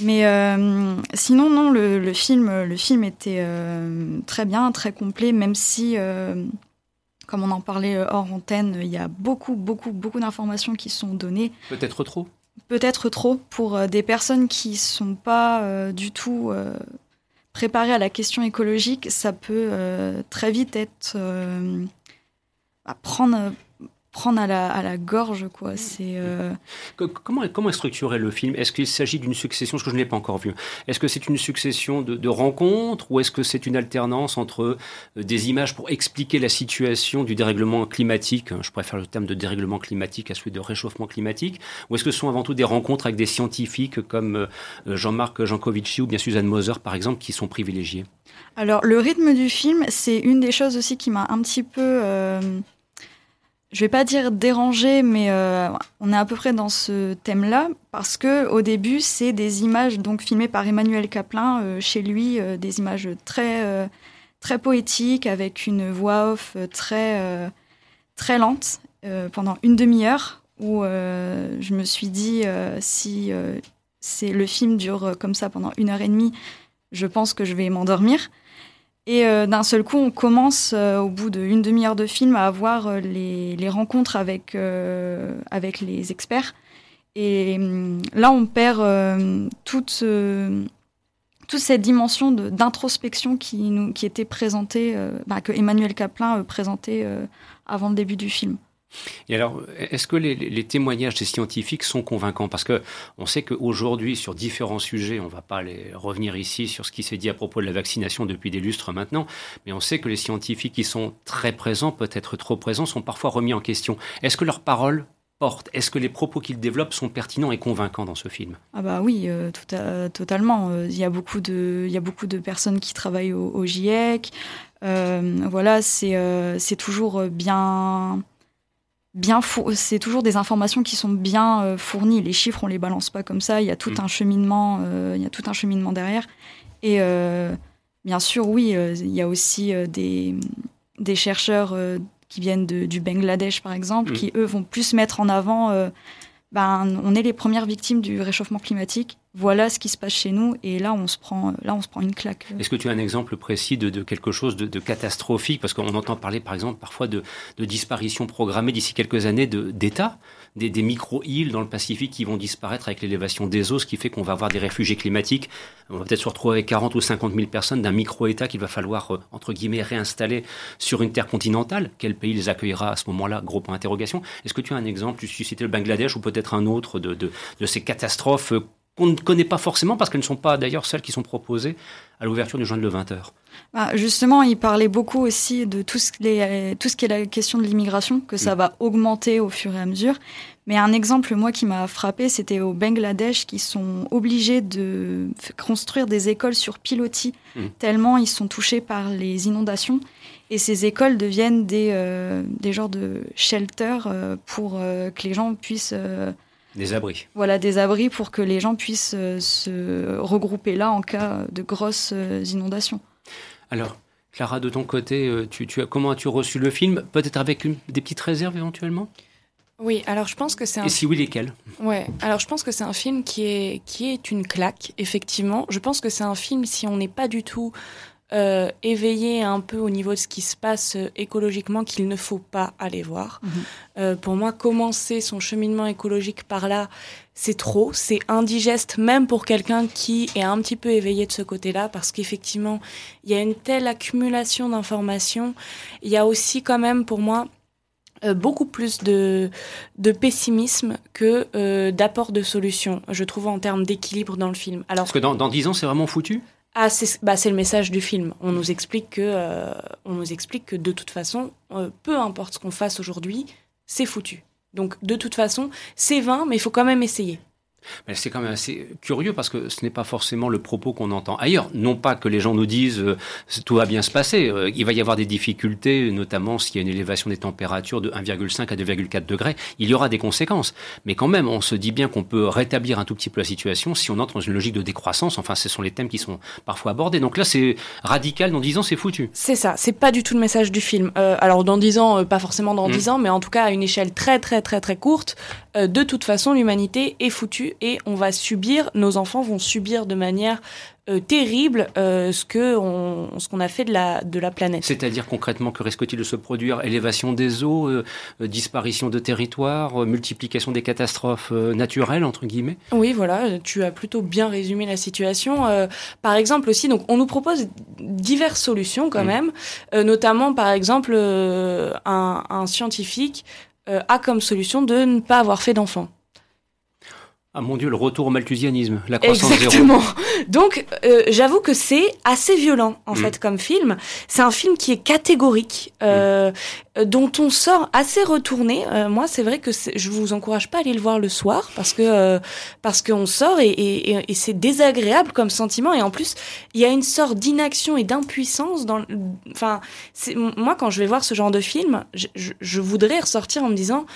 Mais euh, sinon, non, le, film, le film était euh, très bien, très complet, même si, comme on en parlait hors antenne, il y a beaucoup, beaucoup, beaucoup d'informations qui sont données. Peut-être trop? Peut-être trop pour des personnes qui ne sont pas du tout préparer à la question écologique, ça peut euh, très vite être euh, prendre prendre à la, à la gorge. Quoi. C'est, euh, Comment, comment est structuré le film? Est-ce qu'il s'agit d'une succession, ce que je n'ai pas encore vu, est-ce que c'est une succession de, rencontres ou est-ce que c'est une alternance entre euh, des images pour expliquer la situation du dérèglement climatique Je préfère le terme de dérèglement climatique à celui de réchauffement climatique. Ou est-ce que ce sont avant tout des rencontres avec des scientifiques comme euh, Jean-Marc Jancovici ou bien Suzanne Moser, par exemple, qui sont privilégiés alors, le rythme du film, c'est une des choses aussi qui m'a un petit peu je vais pas dire dérangé, mais euh, on est à peu près dans ce thème-là parce que au début, c'est des images donc filmées par Emmanuel Caplin euh, chez lui, euh, des images très très poétiques avec une voix off très très lente pendant une demi-heure où je me suis dit si c'est le film dure comme ça pendant une heure et demie, je pense que je vais m'endormir. Et euh, d'un seul coup, on commence, euh, au bout d'une demi-heure de film, à avoir euh, les, rencontres avec, les experts. Et hum, là, on perd toute, cette dimension d'introspection qui, était présentée, bah, que Emmanuel Caplin présentait avant le début du film. Et alors, est-ce que les, témoignages des scientifiques sont convaincants? Parce que on sait qu'aujourd'hui, sur différents sujets, on ne va pas revenir ici sur ce qui s'est dit à propos de la vaccination depuis des lustres maintenant, mais on sait que les scientifiques qui sont très présents, peut-être trop présents, sont parfois remis en question. Est-ce que leurs paroles portent? Est-ce que les propos qu'ils développent sont pertinents et convaincants dans ce film? Ah bah oui, euh, totalement. Euh, il y, a beaucoup de, il y a beaucoup de personnes qui travaillent au, GIEC. Euh, voilà, c'est toujours bien bien c'est toujours des informations qui sont bien euh, fournies. Les chiffres, on les balance pas comme ça. Il y a tout mm. un cheminement, euh, il y a tout un cheminement derrière. Et euh, bien sûr, oui, il y a aussi des, des chercheurs qui viennent du Bangladesh, par exemple, mm. qui eux vont plus mettre en avant ben, on est les premières victimes du réchauffement climatique. Voilà ce qui se passe chez nous, et là, on se prend, là, on se prend une claque. Est-ce que tu as un exemple précis de, quelque chose de, catastrophique? Parce qu'on entend parler, par exemple, parfois de, disparition programmée d'ici quelques années d'États des, micro-îles dans le Pacifique qui vont disparaître avec l'élévation des eaux, ce qui fait qu'on va avoir des réfugiés climatiques. On va peut-être se retrouver avec 40 ou 50 000 personnes d'un micro-État qu'il va falloir, euh, entre guillemets, réinstaller sur une terre continentale. Quel pays les accueillera à ce moment-là? Gros point d'interrogation. Est-ce que tu as un exemple? Tu citais le Bangladesh ou peut-être un autre de, de ces catastrophes euh, qu'on ne connaît pas forcément parce qu'elles ne sont pas d'ailleurs celles qui sont proposées à l'ouverture du journal de 20 heures. Bah, justement, il parlait beaucoup aussi de tout ce, les, tout ce qui est la question de l'immigration, que ça mm. va augmenter au fur et à mesure. Mais un exemple, moi, qui m'a frappé, c'était au Bangladesh, qui sont obligés de construire des écoles sur pilotis, mm. tellement ils sont touchés par les inondations. Et ces écoles deviennent des, euh, des genres de shelters euh, pour euh, que les gens puissent des abris. Voilà, des abris pour que les gens puissent euh, se regrouper là en cas de grosses euh, inondations. Alors, Clara, de ton côté, euh, tu, as, comment as-tu reçu le film? Peut-être avec des petites réserves éventuellement? Oui, alors je pense que c'est un. Et si oui, lesquelles? Ouais, alors je pense que c'est un film qui est qui est une claque, effectivement. Je pense que c'est un film si on n'est pas du tout euh, éveillé un peu au niveau de ce qui se passe euh, écologiquement qu'il ne faut pas aller voir. Mhm. Euh, pour moi, commencer son cheminement écologique par là, c'est trop, c'est indigeste même pour quelqu'un qui est un petit peu éveillé de ce côté-là, parce qu'effectivement, il y a une telle accumulation d'informations. Il y a aussi quand même pour moi beaucoup plus de, de pessimisme que d'apport de solutions, je trouve, en termes d'équilibre dans le film. Alors, Parce que dans, dans 10 ans, c'est vraiment foutu? Ah, bah, c'est le message du film. On nous explique que, euh, on nous explique que de toute façon, euh, peu importe ce qu'on fasse aujourd'hui, c'est foutu. Donc de toute façon, c'est vain, mais il faut quand même essayer. Mais c'est quand même assez curieux parce que ce n'est pas forcément le propos qu'on entend ailleurs. Non pas que les gens nous disent euh, tout va bien se passer. Euh, il va y avoir des difficultés, notamment s'il y a une élévation des températures de 1,5 à 2,4 degrés. Il y aura des conséquences. Mais quand même, on se dit bien qu'on peut rétablir un tout petit peu la situation si on entre dans une logique de décroissance. Enfin, ce sont les thèmes qui sont parfois abordés. Donc là, c'est radical. Dans 10 ans, c'est foutu. C'est ça. C'est pas du tout le message du film. Euh, alors dans 10 ans, pas forcément dans 10 mmh. ans, mais en tout cas à une échelle très très très très courte. de toute façon, l'humanité est foutue et on va subir, nos enfants vont subir de manière euh, terrible euh, ce que on, ce qu'on a fait de la de la planète. C'est-à-dire concrètement que risque-t-il de se produire? Élévation des eaux, euh, disparition de territoires, multiplication des catastrophes naturelles entre guillemets? Oui, voilà, tu as plutôt bien résumé la situation. par exemple aussi, donc on nous propose diverses solutions quand mm. même, notamment par exemple un, un scientifique a comme solution de ne pas avoir fait d'enfants. Ah mon Dieu, le retour au malthusianisme, la croissance Exactement. Donc, euh, j'avoue que c'est assez violent en mm. fait comme film. C'est un film qui est catégorique, euh, mm. dont on sort assez retourné. Euh, moi, c'est vrai que je vous encourage pas à aller le voir le soir parce que euh, parce qu'on sort et, et, et c'est désagréable comme sentiment. Et en plus, il y a une sorte d'inaction et d'impuissance dans. Enfin, moi, quand je vais voir ce genre de film, je, je, je voudrais ressortir en me disant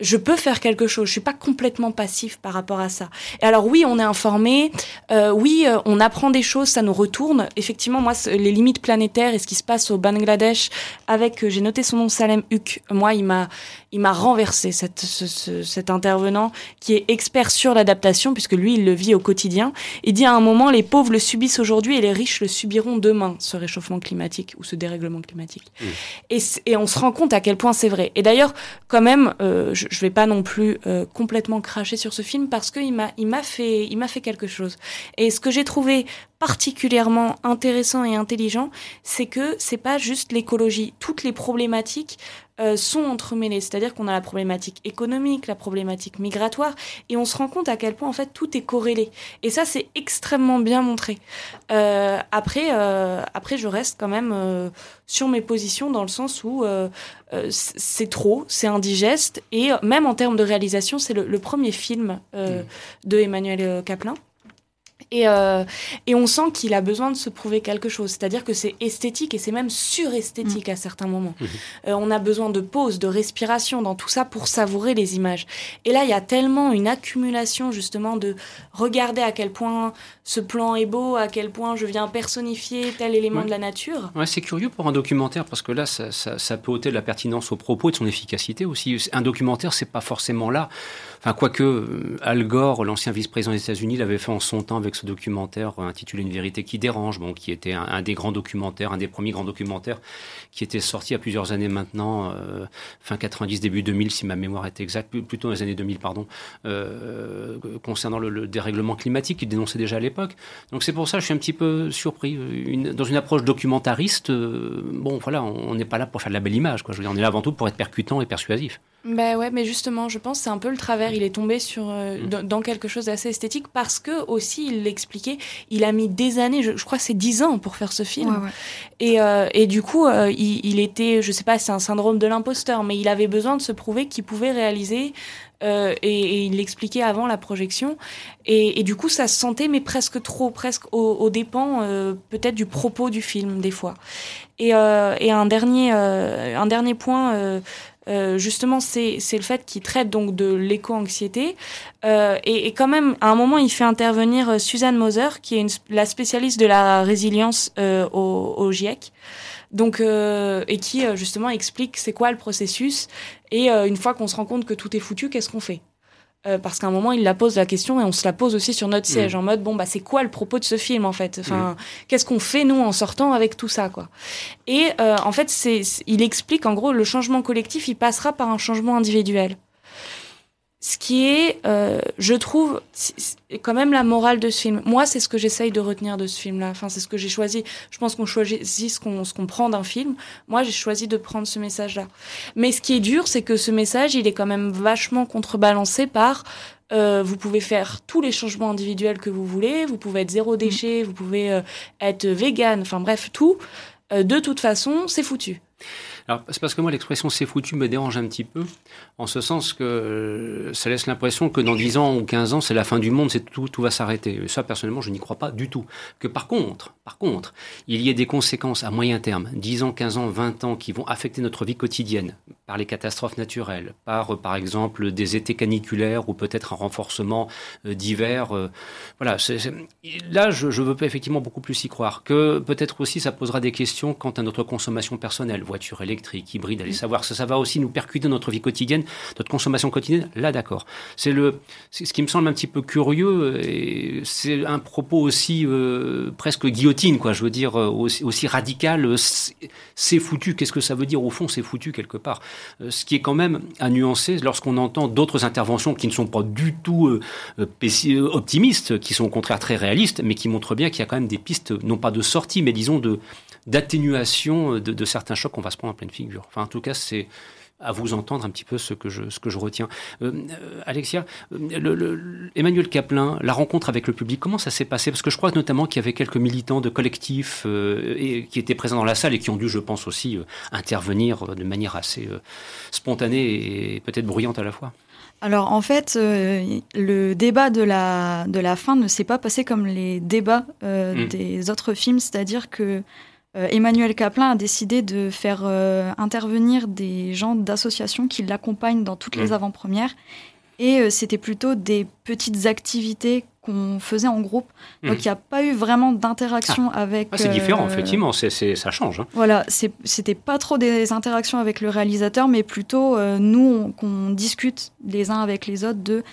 je peux faire quelque chose. Je suis pas complètement passif par rapport à ça. Et alors oui, on est informé. Euh, oui, euh, on apprend des choses, ça nous retourne. Effectivement, moi, les limites planétaires et ce qui se passe au Bangladesh avec, euh, j'ai noté son nom, Salem Huk. Moi, il m'a, il m'a renversé cette, ce, cet intervenant qui est expert sur l'adaptation puisque lui, il le vit au quotidien. Il dit à un moment, les pauvres le subissent aujourd'hui et les riches le subiront demain, ce réchauffement climatique ou ce dérèglement climatique. Mmh. Et, et, on se rend compte à quel point c'est vrai. Et d'ailleurs, quand même, euh, je, je vais pas non plus euh, complètement cracher sur ce film parce qu'il m'a il m'a fait il m'a fait quelque chose. Et ce que j'ai trouvé particulièrement intéressant et intelligent, c'est que c'est pas juste l'écologie. Toutes les problématiques euh, sont entremêlés. C'est-à-dire qu'on a la problématique économique, la problématique migratoire, et on se rend compte à quel point en fait tout est corrélé. Et ça, c'est extrêmement bien montré. Euh, après, euh, après, je reste quand même sur mes positions dans le sens où c'est trop, c'est indigeste, et même en termes de réalisation, c'est le, premier film mmh. de Emmanuel Kaplan. Et, euh, et, on sent qu'il a besoin de se prouver quelque chose. C'est-à-dire que c'est esthétique et c'est même suresthétique à certains moments. Mhm. Euh, on a besoin de pause, de respiration dans tout ça pour savourer les images. Et là, il y a tellement une accumulation justement de regarder à quel point ce plan est beau, à quel point je viens personnifier tel élément de la nature. Ouais, c'est curieux pour un documentaire parce que là, ça, ça, ça, peut ôter de la pertinence au propos et de son efficacité aussi. Un documentaire, c'est pas forcément là. Enfin, quoique euh, Al Gore, l'ancien vice-président des États-Unis, l'avait fait en son temps avec ce documentaire intitulé Une vérité qui dérange, bon, qui était un, des grands documentaires, un des premiers grands documentaires qui était sorti a plusieurs années maintenant, euh, fin 90, début 2000, si ma mémoire est exacte, plutôt dans les années 2000, pardon, euh, concernant le, dérèglement climatique qu'il dénonçait déjà à l'époque. Donc c'est pour ça que je suis un petit peu surpris. dans une approche documentariste, bon, voilà, on n'est pas là pour faire de la belle image, quoi. Je veux dire, on est là avant tout pour être percutant et persuasif. Ben ouais, mais justement, je pense c'est un peu le travers. Il est tombé sur euh, mm. dans, quelque chose d'assez esthétique parce que aussi il l'expliquait. Il a mis des années, je, crois c'est dix ans pour faire ce film. Et, euh, et, du coup, euh, il, était, je sais pas, c'est un syndrome de l'imposteur, mais il avait besoin de se prouver qu'il pouvait réaliser. Et, il l'expliquait avant la projection. Et, du coup, ça se sentait, mais presque trop, presque au, dépens peut-être du propos du film des fois. Et, un dernier, un dernier point euh, justement, c'est le fait qu'il traite donc de l'éco-anxiété. Euh, et, quand même, à un moment, il fait intervenir euh, Suzanne Moser, qui est la spécialiste de la résilience au, au, GIEC. Donc, et qui justement explique c'est quoi le processus. Et une fois qu'on se rend compte que tout est foutu, qu'est-ce qu'on fait? Euh, parce qu'à un moment, il la pose la question et on se la pose aussi sur notre siège, mm. en mode bon bah c'est quoi le propos de ce film en fait? Enfin, mm. qu'est-ce qu'on fait nous en sortant avec tout ça quoi? Et euh, en fait, c'est, il explique en gros le changement collectif, il passera par un changement individuel ce qui est, euh, je trouve, quand même la morale de ce film. Moi, c'est ce que j'essaye de retenir de ce film-là. Enfin, c'est ce que j'ai choisi. Je pense qu'on choisit ce qu'on ce prend d'un film. Moi, j'ai choisi de prendre ce message-là. Mais ce qui est dur, c'est que ce message, il est quand même vachement contrebalancé par euh, vous pouvez faire tous les changements individuels que vous voulez, vous pouvez être zéro déchet, vous pouvez euh, être vegan, enfin bref, tout. de toute façon, c'est foutu. Alors, c'est parce que moi, l'expression c'est foutu me dérange un petit peu, en ce sens que euh, ça laisse l'impression que dans 10 ans ou 15 ans, c'est la fin du monde, c'est tout, tout va s'arrêter. Ça, personnellement, je n'y crois pas du tout. Que par contre, par contre, il y ait des conséquences à moyen terme, 10 ans, 15 ans, 20 ans, qui vont affecter notre vie quotidienne, par les catastrophes naturelles, par, euh, par exemple, des étés caniculaires ou peut-être un renforcement euh, d'hiver. voilà, là, je, je veux effectivement beaucoup plus y croire. Que peut-être aussi, ça posera des questions quant à notre consommation personnelle, voiture électrique électrique, hybride, aller savoir ça, ça va aussi nous percuter notre vie quotidienne, notre consommation quotidienne. Là, d'accord. C'est le, ce qui me semble un petit peu curieux. Et c'est un propos aussi euh, presque guillotine, quoi. Je veux dire euh, aussi, radical. Euh, c'est foutu. Qu'est-ce que ça veut dire? Au fond C'est foutu quelque part. Ce qui est quand même à nuancer lorsqu'on entend d'autres interventions qui ne sont pas du tout optimistes, qui sont au contraire très réalistes, mais qui montrent bien qu'il y a quand même des pistes, non pas de sortie, mais disons de d'atténuation de, certains chocs qu'on va se prendre en pleine figure. Enfin, en tout cas, c'est à vous entendre un petit peu ce que je, ce que je retiens. Euh, euh, Alexia, euh, le, Emmanuel Caplin, la rencontre avec le public, comment ça s'est passé? Parce que je crois notamment qu'il y avait quelques militants de collectifs et, qui étaient présents dans la salle et qui ont dû, je pense aussi, intervenir de manière assez spontanée et peut-être bruyante à la fois. Alors en fait, le débat de la, de la fin ne s'est pas passé comme les débats hmm. des autres films, c'est-à-dire que euh, Emmanuel Caplin a décidé de faire euh, intervenir des gens d'associations qui l'accompagnent dans toutes les mmh. avant-premières. Et euh, c'était plutôt des petites activités qu'on faisait en groupe. Mmh. Donc il n'y a pas eu vraiment d'interaction ah. avec. Ah, c'est différent, effectivement, ça change. Hein. Voilà, c'était pas trop des interactions avec le réalisateur, mais plutôt nous qu'on discute les uns avec les autres de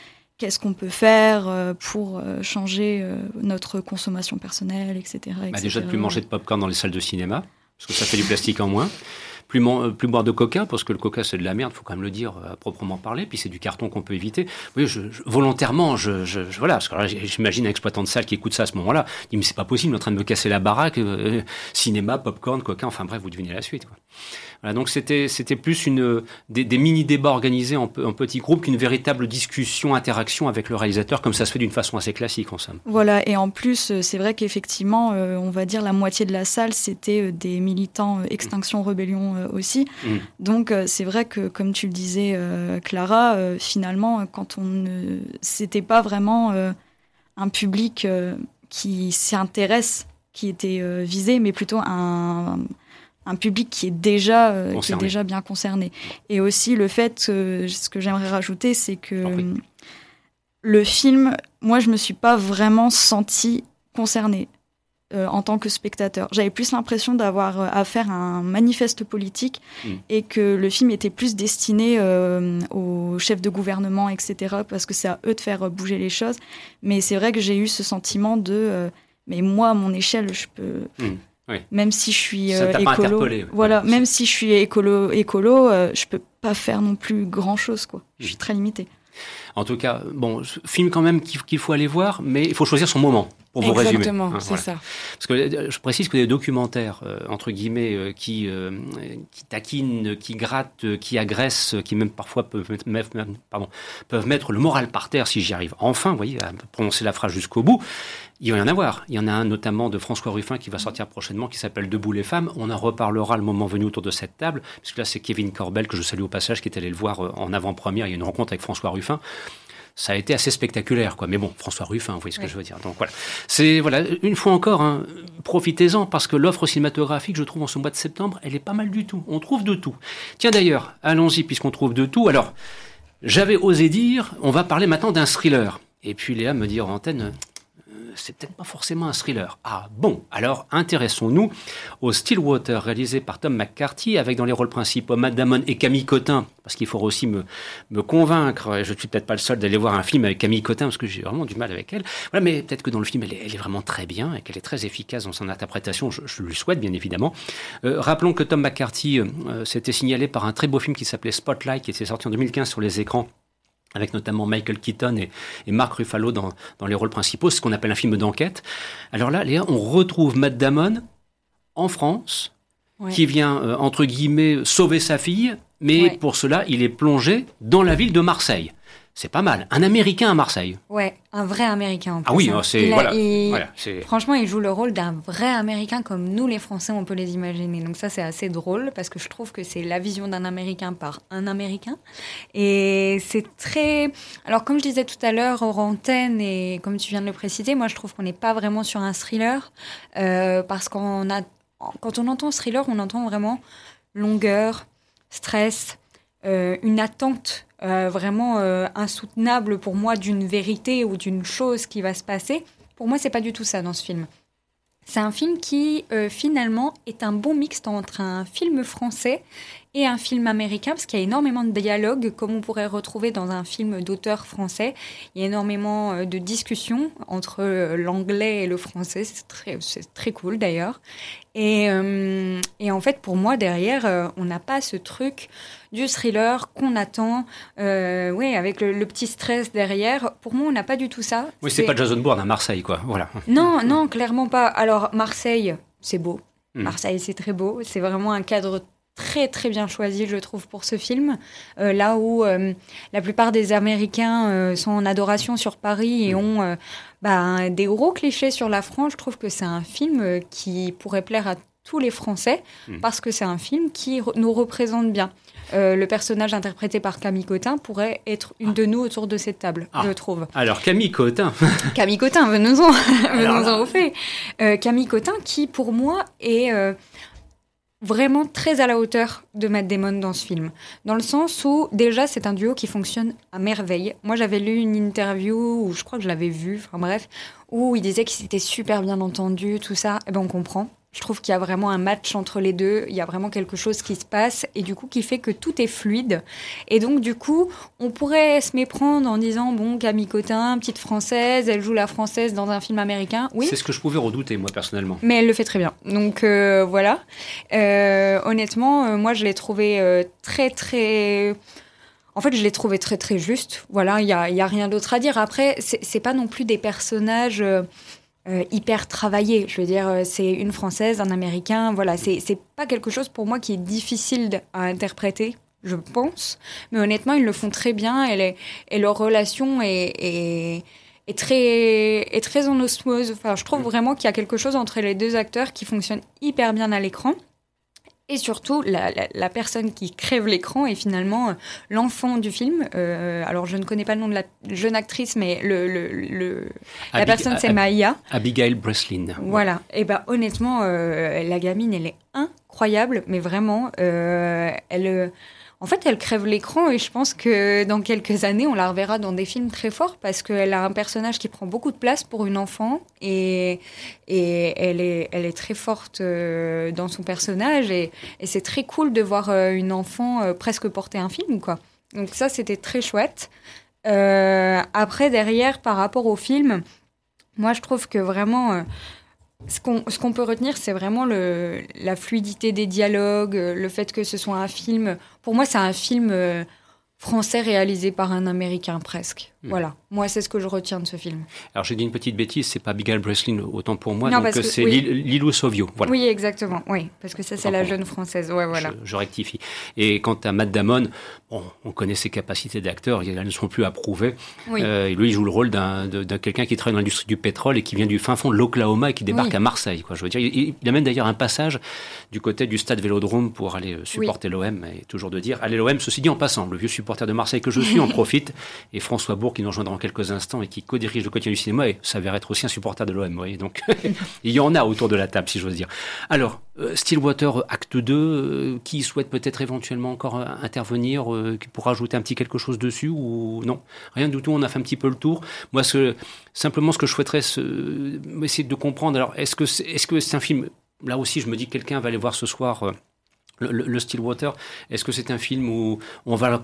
qu'est-ce qu'on peut faire euh, pour euh, changer euh, notre consommation personnelle, etc. Bah déjà de plus manger de popcorn dans les salles de cinéma, parce que ça fait du plastique en moins. Plus, plus, boire de coca, parce que le coca c'est de la merde, faut quand même le dire à proprement parler, puis c'est du carton qu'on peut éviter. Oui, je, volontairement, je, je, voilà, parce que j'imagine un exploitant de salle qui écoute ça à ce moment-là, dit mais c'est pas possible, il est en train de me casser la baraque, cinéma, popcorn, coca, enfin bref, vous devinez la suite. Quoi. Voilà, donc c'était c'était plus une des, des mini débats organisés en, en petits groupes qu'une véritable discussion interaction avec le réalisateur comme ça se fait d'une façon assez classique en somme. Voilà, et en plus, euh, c'est vrai qu'effectivement, euh, on va dire la moitié de la salle, c'était euh, des militants euh, Extinction Rebellion euh, aussi. Mm. Donc, c'est vrai que, comme tu le disais, Clara, finalement, quand on ne. C'était pas vraiment un public qui s'intéresse, qui était visé, mais plutôt un. Un public qui est déjà euh, qui est déjà bien concerné et aussi le fait que ce que j'aimerais rajouter c'est que euh, le film moi je me suis pas vraiment sentie concernée euh, en tant que spectateur. J'avais plus l'impression d'avoir euh, affaire à un manifeste politique Mm. et que le film était plus destiné euh, aux chefs de gouvernement, etc. Parce que c'est à eux de faire euh, bouger les choses. Mais c'est vrai que j'ai eu ce sentiment de, euh, mais moi à mon échelle, je peux, Mm. Oui. même si je suis euh, écolo, ouais. voilà, même si je suis écolo, écolo, euh, je peux pas faire non plus grand chose, quoi. Je suis Mm. très limitée. En tout cas, bon, film quand même qu'il faut aller voir, mais il faut choisir son moment pour vous résumer. Exactement, Hein, c'est voilà. ça. Parce que euh, je précise que les documentaires, euh, entre guillemets, euh, qui, euh, qui taquinent, qui grattent, qui agressent, qui même parfois peuvent mettre, pardon, peuvent mettre le moral par terre si j'y arrive enfin, vous voyez, à prononcer la phrase jusqu'au bout, il va y en avoir. Il y en a un notamment de François Ruffin qui va sortir prochainement, qui s'appelle Debout les femmes. On en reparlera le moment venu autour de cette table, puisque là c'est Kevin Corbel, que je salue au passage, qui est allé le voir euh, en avant-première. Il y a une rencontre avec François Ruffin ça a été assez spectaculaire, quoi. Mais bon, François Ruffin, vous voyez ce que Oui. je veux dire. Donc voilà. C'est voilà, une fois encore, hein, profitez-en parce que l'offre cinématographique, je trouve, en ce mois de septembre, elle est pas mal du tout. On trouve de tout. Tiens d'ailleurs, allons-y puisqu'on trouve de tout. Alors, j'avais osé dire, on va parler maintenant d'un thriller. Et puis Léa me dit en antenne, c'est peut-être pas forcément un thriller. Ah bon, alors intéressons-nous au Stillwater réalisé par Tom McCarthy avec dans les rôles principaux Matt Damon et Camille Cotin parce qu'il faut aussi me, convaincre, et je ne suis peut-être pas le seul d'aller voir un film avec Camille Cotin parce que j'ai vraiment du mal avec elle. Voilà, mais peut-être que dans le film elle est, elle est vraiment très bien et qu'elle est très efficace dans son interprétation. Je, je lui souhaite bien évidemment. Euh, rappelons que Tom McCarthy euh, euh, s'était signalé par un très beau film qui s'appelait Spotlight qui était sorti en 2015 sur les écrans avec notamment Michael Keaton et, et Mark Ruffalo dans, dans les rôles principaux, ce qu'on appelle un film d'enquête. Alors là, Léa, on retrouve Matt Damon en France, Ouais. qui vient, euh, entre guillemets, sauver sa fille, mais Ouais. pour cela, il est plongé dans la ville de Marseille. C'est pas mal. Un Américain à Marseille. Ouais, un vrai Américain en Ah oui, hein. oh, c'est... Voilà. il- voilà. Franchement, il joue le rôle d'un vrai Américain comme nous, les Français, on peut les imaginer. Donc ça, c'est assez drôle parce que je trouve que c'est la vision d'un Américain par un Américain. Et c'est très... Alors, comme je disais tout à l'heure, hors antenne, et comme tu viens de le préciser, moi, je trouve qu'on n'est pas vraiment sur un thriller euh, parce qu'on a... Quand on entend thriller, on entend vraiment longueur, stress, euh, une attente euh, vraiment euh, insoutenable pour moi d'une vérité ou d'une chose qui va se passer. Pour moi, c'est pas du tout ça dans ce film. C'est un film qui euh, finalement est un bon mixte entre un film français et un film américain, parce qu'il y a énormément de dialogues, comme on pourrait retrouver dans un film d'auteur français. Il y a énormément euh, de discussions entre euh, l'anglais et le français. C'est très, très cool d'ailleurs. Et, euh, et en fait, pour moi, derrière, on n'a pas ce truc du thriller qu'on attend, euh, oui, avec le, le petit stress derrière. Pour moi, on n'a pas du tout ça. Oui, c'est pas Jason Bourne à Marseille, quoi. Voilà. Non, non, clairement pas. Alors, Marseille, c'est beau. Mm. Marseille, c'est très beau. C'est vraiment un cadre très, très bien choisi, je trouve, pour ce film. Euh, là où euh, la plupart des Américains euh, sont en adoration sur Paris et Mm. ont bah, des gros clichés sur la France, je trouve que c'est un film qui pourrait plaire à tous les Français Mm. parce que c'est un film qui re- nous représente bien. Euh, le personnage interprété par Camille Cotin pourrait être une de nous autour de cette table, Ah. je trouve. Alors, Camille Cotin. Camille Cotin, venons-en, venons-en au fait. Euh, Camille Cotin, qui pour moi est euh, vraiment très à la hauteur de Matt Damon dans ce film, dans le sens où déjà c'est un duo qui fonctionne à merveille. Moi j'avais lu une interview où je crois que je l'avais vu, enfin bref, où il disait qu'ils s'étaient super bien entendus, tout ça. Et ben on comprend. Je trouve qu'il y a vraiment un match entre les deux. Il y a vraiment quelque chose qui se passe et du coup qui fait que tout est fluide. Et donc du coup, on pourrait se méprendre en disant bon Camille Cotin, petite française, elle joue la française dans un film américain. Oui, C'est ce que je pouvais redouter, moi, personnellement. mais elle le fait très bien. Donc euh, voilà. Euh, honnêtement, euh, moi je l'ai trouvé très très. En fait, je l'ai trouvé très très juste. Voilà, il y a, y a rien d'autre à dire. Après, c'est pas non plus des personnages. Euh, hyper travaillé. Je veux dire, euh, c'est une française, un américain. Voilà, c'est c'est pas quelque chose pour moi qui est difficile à interpréter, je pense. Mais honnêtement, ils le font très bien et, les- et leur relation est, est, est très, est très en osmose. Enfin, je trouve vraiment qu'il y a quelque chose entre les deux acteurs qui fonctionne hyper bien à l'écran. Et surtout, la, la, la personne qui crève l'écran est finalement euh, l'enfant du film. Euh, alors, je ne connais pas le nom de la jeune actrice, mais le, le, le- la Abig- personne, c'est Maïa. Abigail Breslin. Voilà. Et ben honnêtement, euh, la gamine, elle est incroyable, mais vraiment, euh, elle, en fait, elle crève l'écran et je pense que dans quelques années, on la reverra dans des films très forts parce qu'elle a un personnage qui prend beaucoup de place pour une enfant et, et elle, est, elle est très forte euh, dans son personnage et, c'est très cool de voir euh, une enfant euh, presque porter un film, quoi. Donc ça, c'était très chouette. Après, derrière, par rapport au film, moi, je trouve que vraiment, ce qu'on qu'on peut retenir, c'est vraiment le, la fluidité des dialogues, euh, le fait que ce soit un film. Pour moi, c'est un film euh, français réalisé par un Américain presque. Mm. Voilà. Moi, c'est ce que je retiens de ce film. Alors j'ai dit une petite bêtise, c'est pas Abigail Breslin autant pour moi, Non, donc c'est oui. Lil- Lilou Sovio. Voilà. Oui, exactement. Oui, parce que ça, c'est Autant la jeune française. Ouais, voilà. Je, je rectifie. Et quant à Matt Damon, bon, on connaît ses capacités d'acteur, elles ne sont plus à prouver. Oui. Euh, lui, il joue le rôle d'un quelqu'un qui travaille dans l'industrie du pétrole et qui vient du fin fond de l'Oklahoma et qui débarque Oui. à Marseille. Quoi. Je veux dire, il, il amène d'ailleurs un passage du côté du stade Vélodrome pour aller euh, supporter l'OM et toujours de dire allez l'OM. Ceci dit en passant, le vieux supporter de Marseille que je suis en profite et François Bourg qui nous rejoindra dans quelques instants et qui co-dirige le quotidien du cinéma et s'avère être aussi un supporter de l'OM. Donc il y en a autour de la table si j'ose dire. Alors, euh, Stillwater, acte 2, euh, qui souhaite peut-être éventuellement encore euh, intervenir, euh, qui pourra ajouter un petit quelque chose dessus ou non? Rien du tout, on a fait un petit peu le tour. Moi, ce, simplement, ce que je souhaiterais se- essayer de comprendre, alors, est-ce que c'est est -ce c'est un film, là aussi, je me dis que quelqu'un va aller voir ce soir. Euh, le, Stillwater, est-ce que c'est un film où on va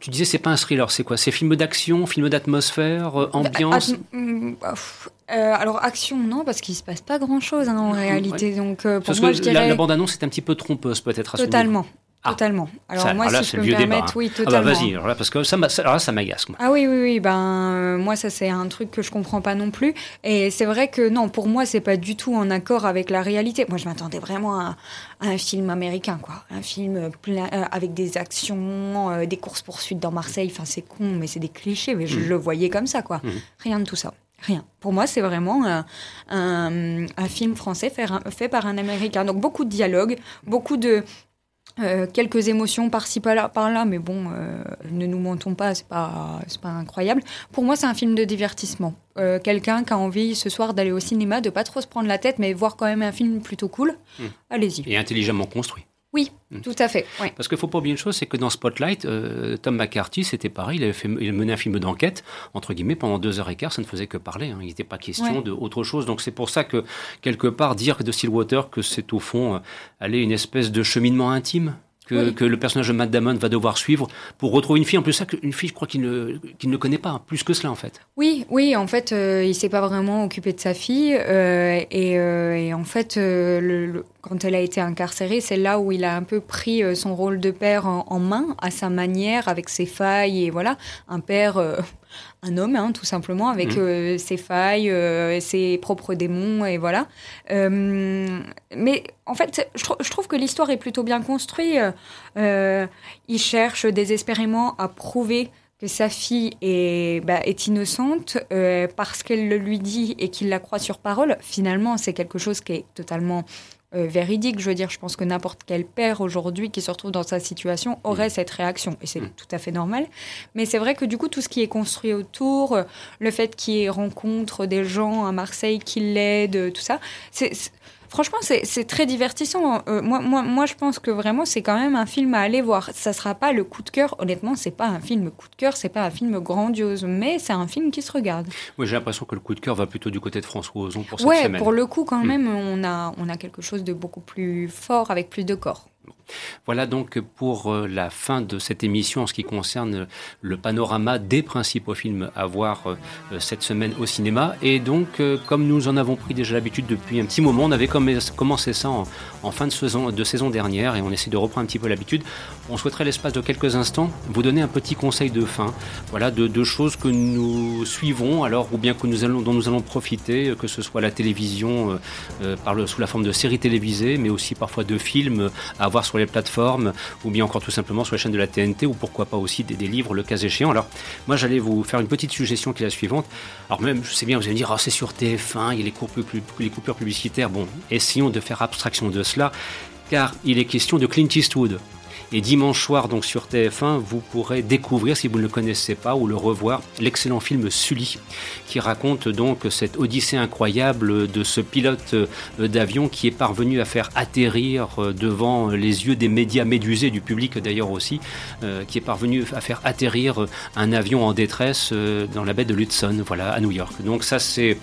tu disais c'est pas un thriller, c'est quoi? C'est film d'action, film d'atmosphère, euh, ambiance? Ah, mm, euh, alors, action, non, parce qu'il se passe pas grand-chose hein, en réalité. Donc, euh, pour Parce moi, que je la, dirais la bande-annonce est un petit peu trompeuse peut-être à totalement. Ah. Totalement. Alors, Ça, moi, alors là, si c'est je le peux me débat, permettre, hein. oui, Ah bah totalement. vas-y, alors là, parce que ça, ça- m'agace. Ah oui, oui, oui. Ben, euh, moi, ça, c'est un truc que je comprends pas non plus. Et c'est vrai que non, pour moi, c'est pas du tout en accord avec la réalité. Moi, je m'attendais vraiment à, à un film américain, quoi. Un film plein, euh, avec des actions, euh, des courses-poursuites dans Marseille. Enfin, c'est con, mais c'est des clichés. Mais je Mhm. le voyais comme ça, quoi. Mhm. Rien de tout ça. Rien. Pour moi, c'est vraiment un, un- un film français fait, fait par un Américain. Donc, beaucoup de dialogues, beaucoup de. Euh, quelques émotions par-ci par-là, mais bon, euh, ne nous mentons pas, c'est pas, pas incroyable. Pour moi, c'est un film de divertissement. Euh, Quelqu'un qui a envie ce soir d'aller au cinéma, de pas trop se prendre la tête, mais voir quand même un film plutôt cool, Mm. allez-y. Et intelligemment construit. Oui, Mm. tout à fait. ouais. Parce qu'il faut pas oublier une chose, c'est que dans Spotlight, euh, Tom McCarthy, c'était pareil, il avait fait, il menait un film d'enquête, entre guillemets, pendant deux heures et quart, ça ne faisait que parler, hein. il n'était pas question Ouais. de autre chose. Donc c'est pour ça que, quelque part, dire de Stillwater que c'est au fond, euh, aller une espèce de cheminement intime que, Oui. que le personnage de Matt Damon va devoir suivre pour retrouver une fille, en plus ça, une fille, je crois qu'il ne, qu'il ne connaît pas, plus que cela en fait. Oui, oui, en fait, euh, il s'est pas vraiment occupé de sa fille. euh, et, euh, et en fait, le- le- quand elle a été incarcérée, c'est là où il a un peu pris son rôle de père en, en main, à sa manière, avec ses failles. Et voilà, un père, un homme, hein, tout simplement, avec Mhm. euh, ses failles, euh, ses propres démons. Et voilà. Euh, mais en fait, je, trou- je trouve que l'histoire est plutôt bien construite. Il cherche désespérément à prouver que sa fille est, bah, est innocente parce qu'elle le lui dit et qu'il la croit sur parole, finalement, c'est quelque chose qui est totalement euh, véridique. Je veux dire, je pense que n'importe quel père aujourd'hui qui se retrouve dans sa situation aurait cette réaction. Et c'est Mm. tout à fait normal. Mais c'est vrai que du coup, tout ce qui est construit autour, euh, le fait qu'il rencontre des gens à Marseille qui l'aident, tout ça, c'est... Franchement, c'est très divertissant. Euh, moi, moi, moi, je pense que vraiment, c'est quand même un film à aller voir. Ça sera pas le coup de cœur. Honnêtement, c'est pas un film coup de cœur, c'est pas un film grandiose, mais c'est un film qui se regarde. Oui, j'ai l'impression que le coup de cœur va plutôt du côté de François Ozon pour cette Ouais, semaine. pour le coup, quand Mm. même, on a, on a quelque chose de beaucoup plus fort avec plus de corps. Voilà donc pour euh, la fin de cette émission en ce qui concerne le panorama des principaux films à voir euh, euh, cette semaine au cinéma. Et donc, comme nous en avons pris déjà l'habitude depuis un petit moment, on avait commencé ça en, fin de saison, de saison dernière et on essaie de reprendre un petit peu l'habitude. On souhaiterait l'espace de quelques instants vous donner un petit conseil de fin, voilà, de choses que nous suivons, alors ou bien que nous allons, dont nous allons profiter, que ce soit la télévision sous la forme de séries télévisées, mais aussi parfois de films à voir sur les plateformes, ou bien encore tout simplement sur la chaîne de la TNT, ou pourquoi pas aussi des, livres, le cas échéant. Alors, moi, j'allais vous faire une petite suggestion qui est la suivante. Alors, même, je sais bien, vous allez me dire, oh, c'est sur TF1, il y les les coupures publicitaires. Bon, essayons de faire abstraction de cela, car il est question de Clint Eastwood. Et dimanche soir, donc sur TF1, vous pourrez découvrir, si vous ne le connaissez pas, ou le revoir, l'excellent film Sully, qui raconte donc cette odyssée incroyable de ce pilote euh, d'avion qui est parvenu à faire atterrir euh, devant les yeux des médias médusés, du public d'ailleurs aussi, euh, qui est parvenu à faire atterrir un avion en détresse dans la baie de l'Hudson, voilà, à New York. Donc ça, c'est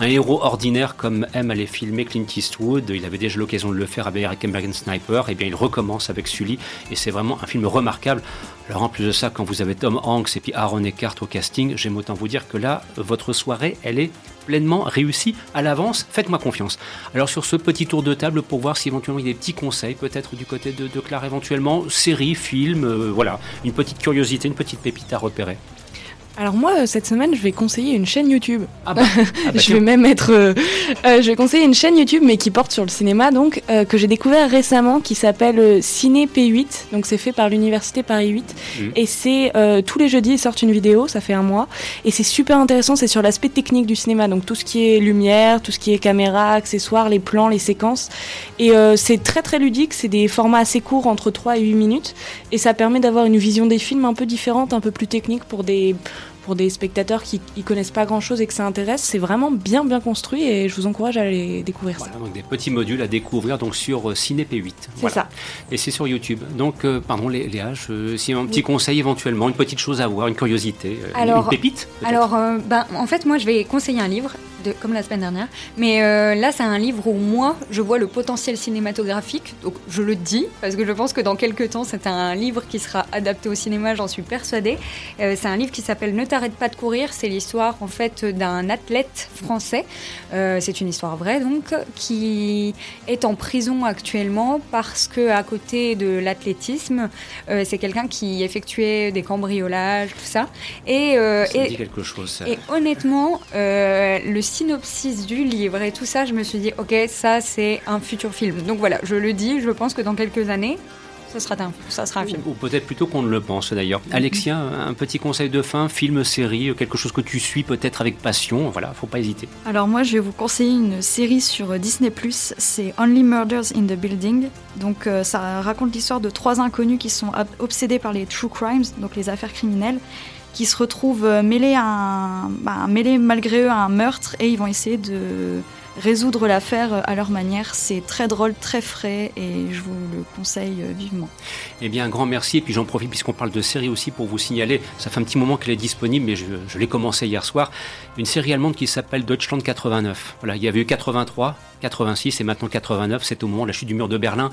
un héros ordinaire comme aime aller filmer Clint Eastwood. Il avait déjà l'occasion de le faire avec American Sniper. Et eh bien, il recommence avec Sully et c'est vraiment un film remarquable. Alors en plus de ça, quand vous avez Tom Hanks et puis Aaron Eckhart au casting, j'aime autant vous dire que là, votre soirée, elle est pleinement réussie à l'avance. Faites-moi confiance. Alors sur ce petit tour de table pour voir si éventuellement il y a des petits conseils, peut-être du côté de, Claire éventuellement, série, film, euh, voilà, une petite curiosité, une petite pépite à repérer. Alors moi, euh, cette semaine, je vais conseiller une chaîne YouTube. Ah bah, ah bah je vais même être... Euh, euh, je vais conseiller une chaîne YouTube, mais qui porte sur le cinéma, donc, que j'ai découvert récemment, qui s'appelle Ciné P8. Donc c'est fait par l'Université Paris 8. Mmh. Et c'est... tous les jeudis, ils sortent une vidéo, ça fait un mois. Et c'est super intéressant, c'est sur l'aspect technique du cinéma. Donc tout ce qui est lumière, tout ce qui est caméra, accessoires, les plans, les séquences. Et c'est très très ludique, c'est des formats assez courts, entre 3 et 8 minutes. Et ça permet d'avoir une vision des films un peu différente, un peu plus technique pour des pour des spectateurs qui ne connaissent pas grand-chose et que ça intéresse, c'est vraiment bien bien construit et je vous encourage à aller découvrir voilà, ça. Donc des petits modules à découvrir donc sur euh, Ciné P8. C'est ça. Et c'est sur YouTube. Donc euh, pardon Léa, je, si un petit conseil éventuellement, une petite chose à voir, une curiosité, euh, alors, une pépite Alors ben, en fait moi je vais conseiller un livre de, comme la semaine dernière. Mais là, c'est un livre où moi, je vois le potentiel cinématographique. Donc, je le dis parce que je pense que dans quelques temps, c'est un livre qui sera adapté au cinéma. J'en suis persuadée. c'est un livre qui s'appelle Ne t'arrête pas de courir. C'est l'histoire en fait d'un athlète français. Euh, c'est une histoire vraie donc qui est en prison actuellement parce que à côté de l'athlétisme, euh, c'est quelqu'un qui effectuait des cambriolages, tout ça. Et, euh, ça dit quelque chose. Ça. Et honnêtement, le synopsis du livre et tout ça, je me suis dit ok, ça c'est un futur film. Donc voilà, je le dis. Je pense que dans quelques années, ça sera un, ça sera un film. Ou, peut-être plutôt qu'on ne le pense d'ailleurs. Mhm. Alexia, un petit conseil de fin, film, série, quelque chose que tu suis peut-être avec passion, voilà, faut pas hésiter. Alors moi, je vais vous conseiller une série sur Disney+, c'est Only Murders in the Building. Donc euh, ça raconte l'histoire de trois inconnus qui sont obsédés par les true crimes, donc les affaires criminelles qui se retrouvent euh, mêlés, un, bah, mêlés malgré eux à un meurtre et ils vont essayer de résoudre l'affaire à leur manière. C'est très drôle, très frais et je vous le conseille euh, vivement. Eh bien, un grand merci. Et puis j'en profite puisqu'on parle de série aussi pour vous signaler, ça fait un petit moment qu'elle est disponible, mais je, l'ai commencé hier soir, une série allemande qui s'appelle Deutschland 89. Voilà, il y avait eu 83, 86 et maintenant 89, c'est au moment de la chute du mur de Berlin.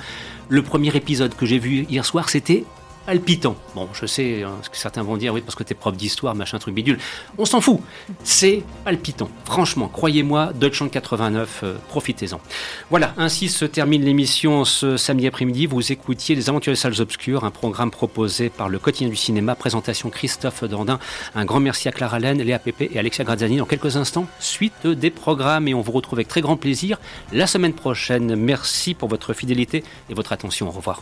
Le premier épisode que j'ai vu hier soir, c'était palpitant. Bon, je sais hein, ce que certains vont dire, oui, parce que t'es prof d'histoire, machin, truc bidule. On s'en fout. C'est palpitant. Franchement, croyez-moi, Deutschland 89, euh, profitez-en. Voilà, ainsi se termine l'émission ce samedi après-midi. Vous écoutiez Les Aventures des Salles Obscures, un programme proposé par le quotidien du cinéma, présentation Christophe Dandin. Un grand merci à Clara Laine, Léa Pépé et Alexia Grazzani. Dans quelques instants, suite des programmes et on vous retrouve avec très grand plaisir la semaine prochaine. Merci pour votre fidélité et votre attention. Au revoir.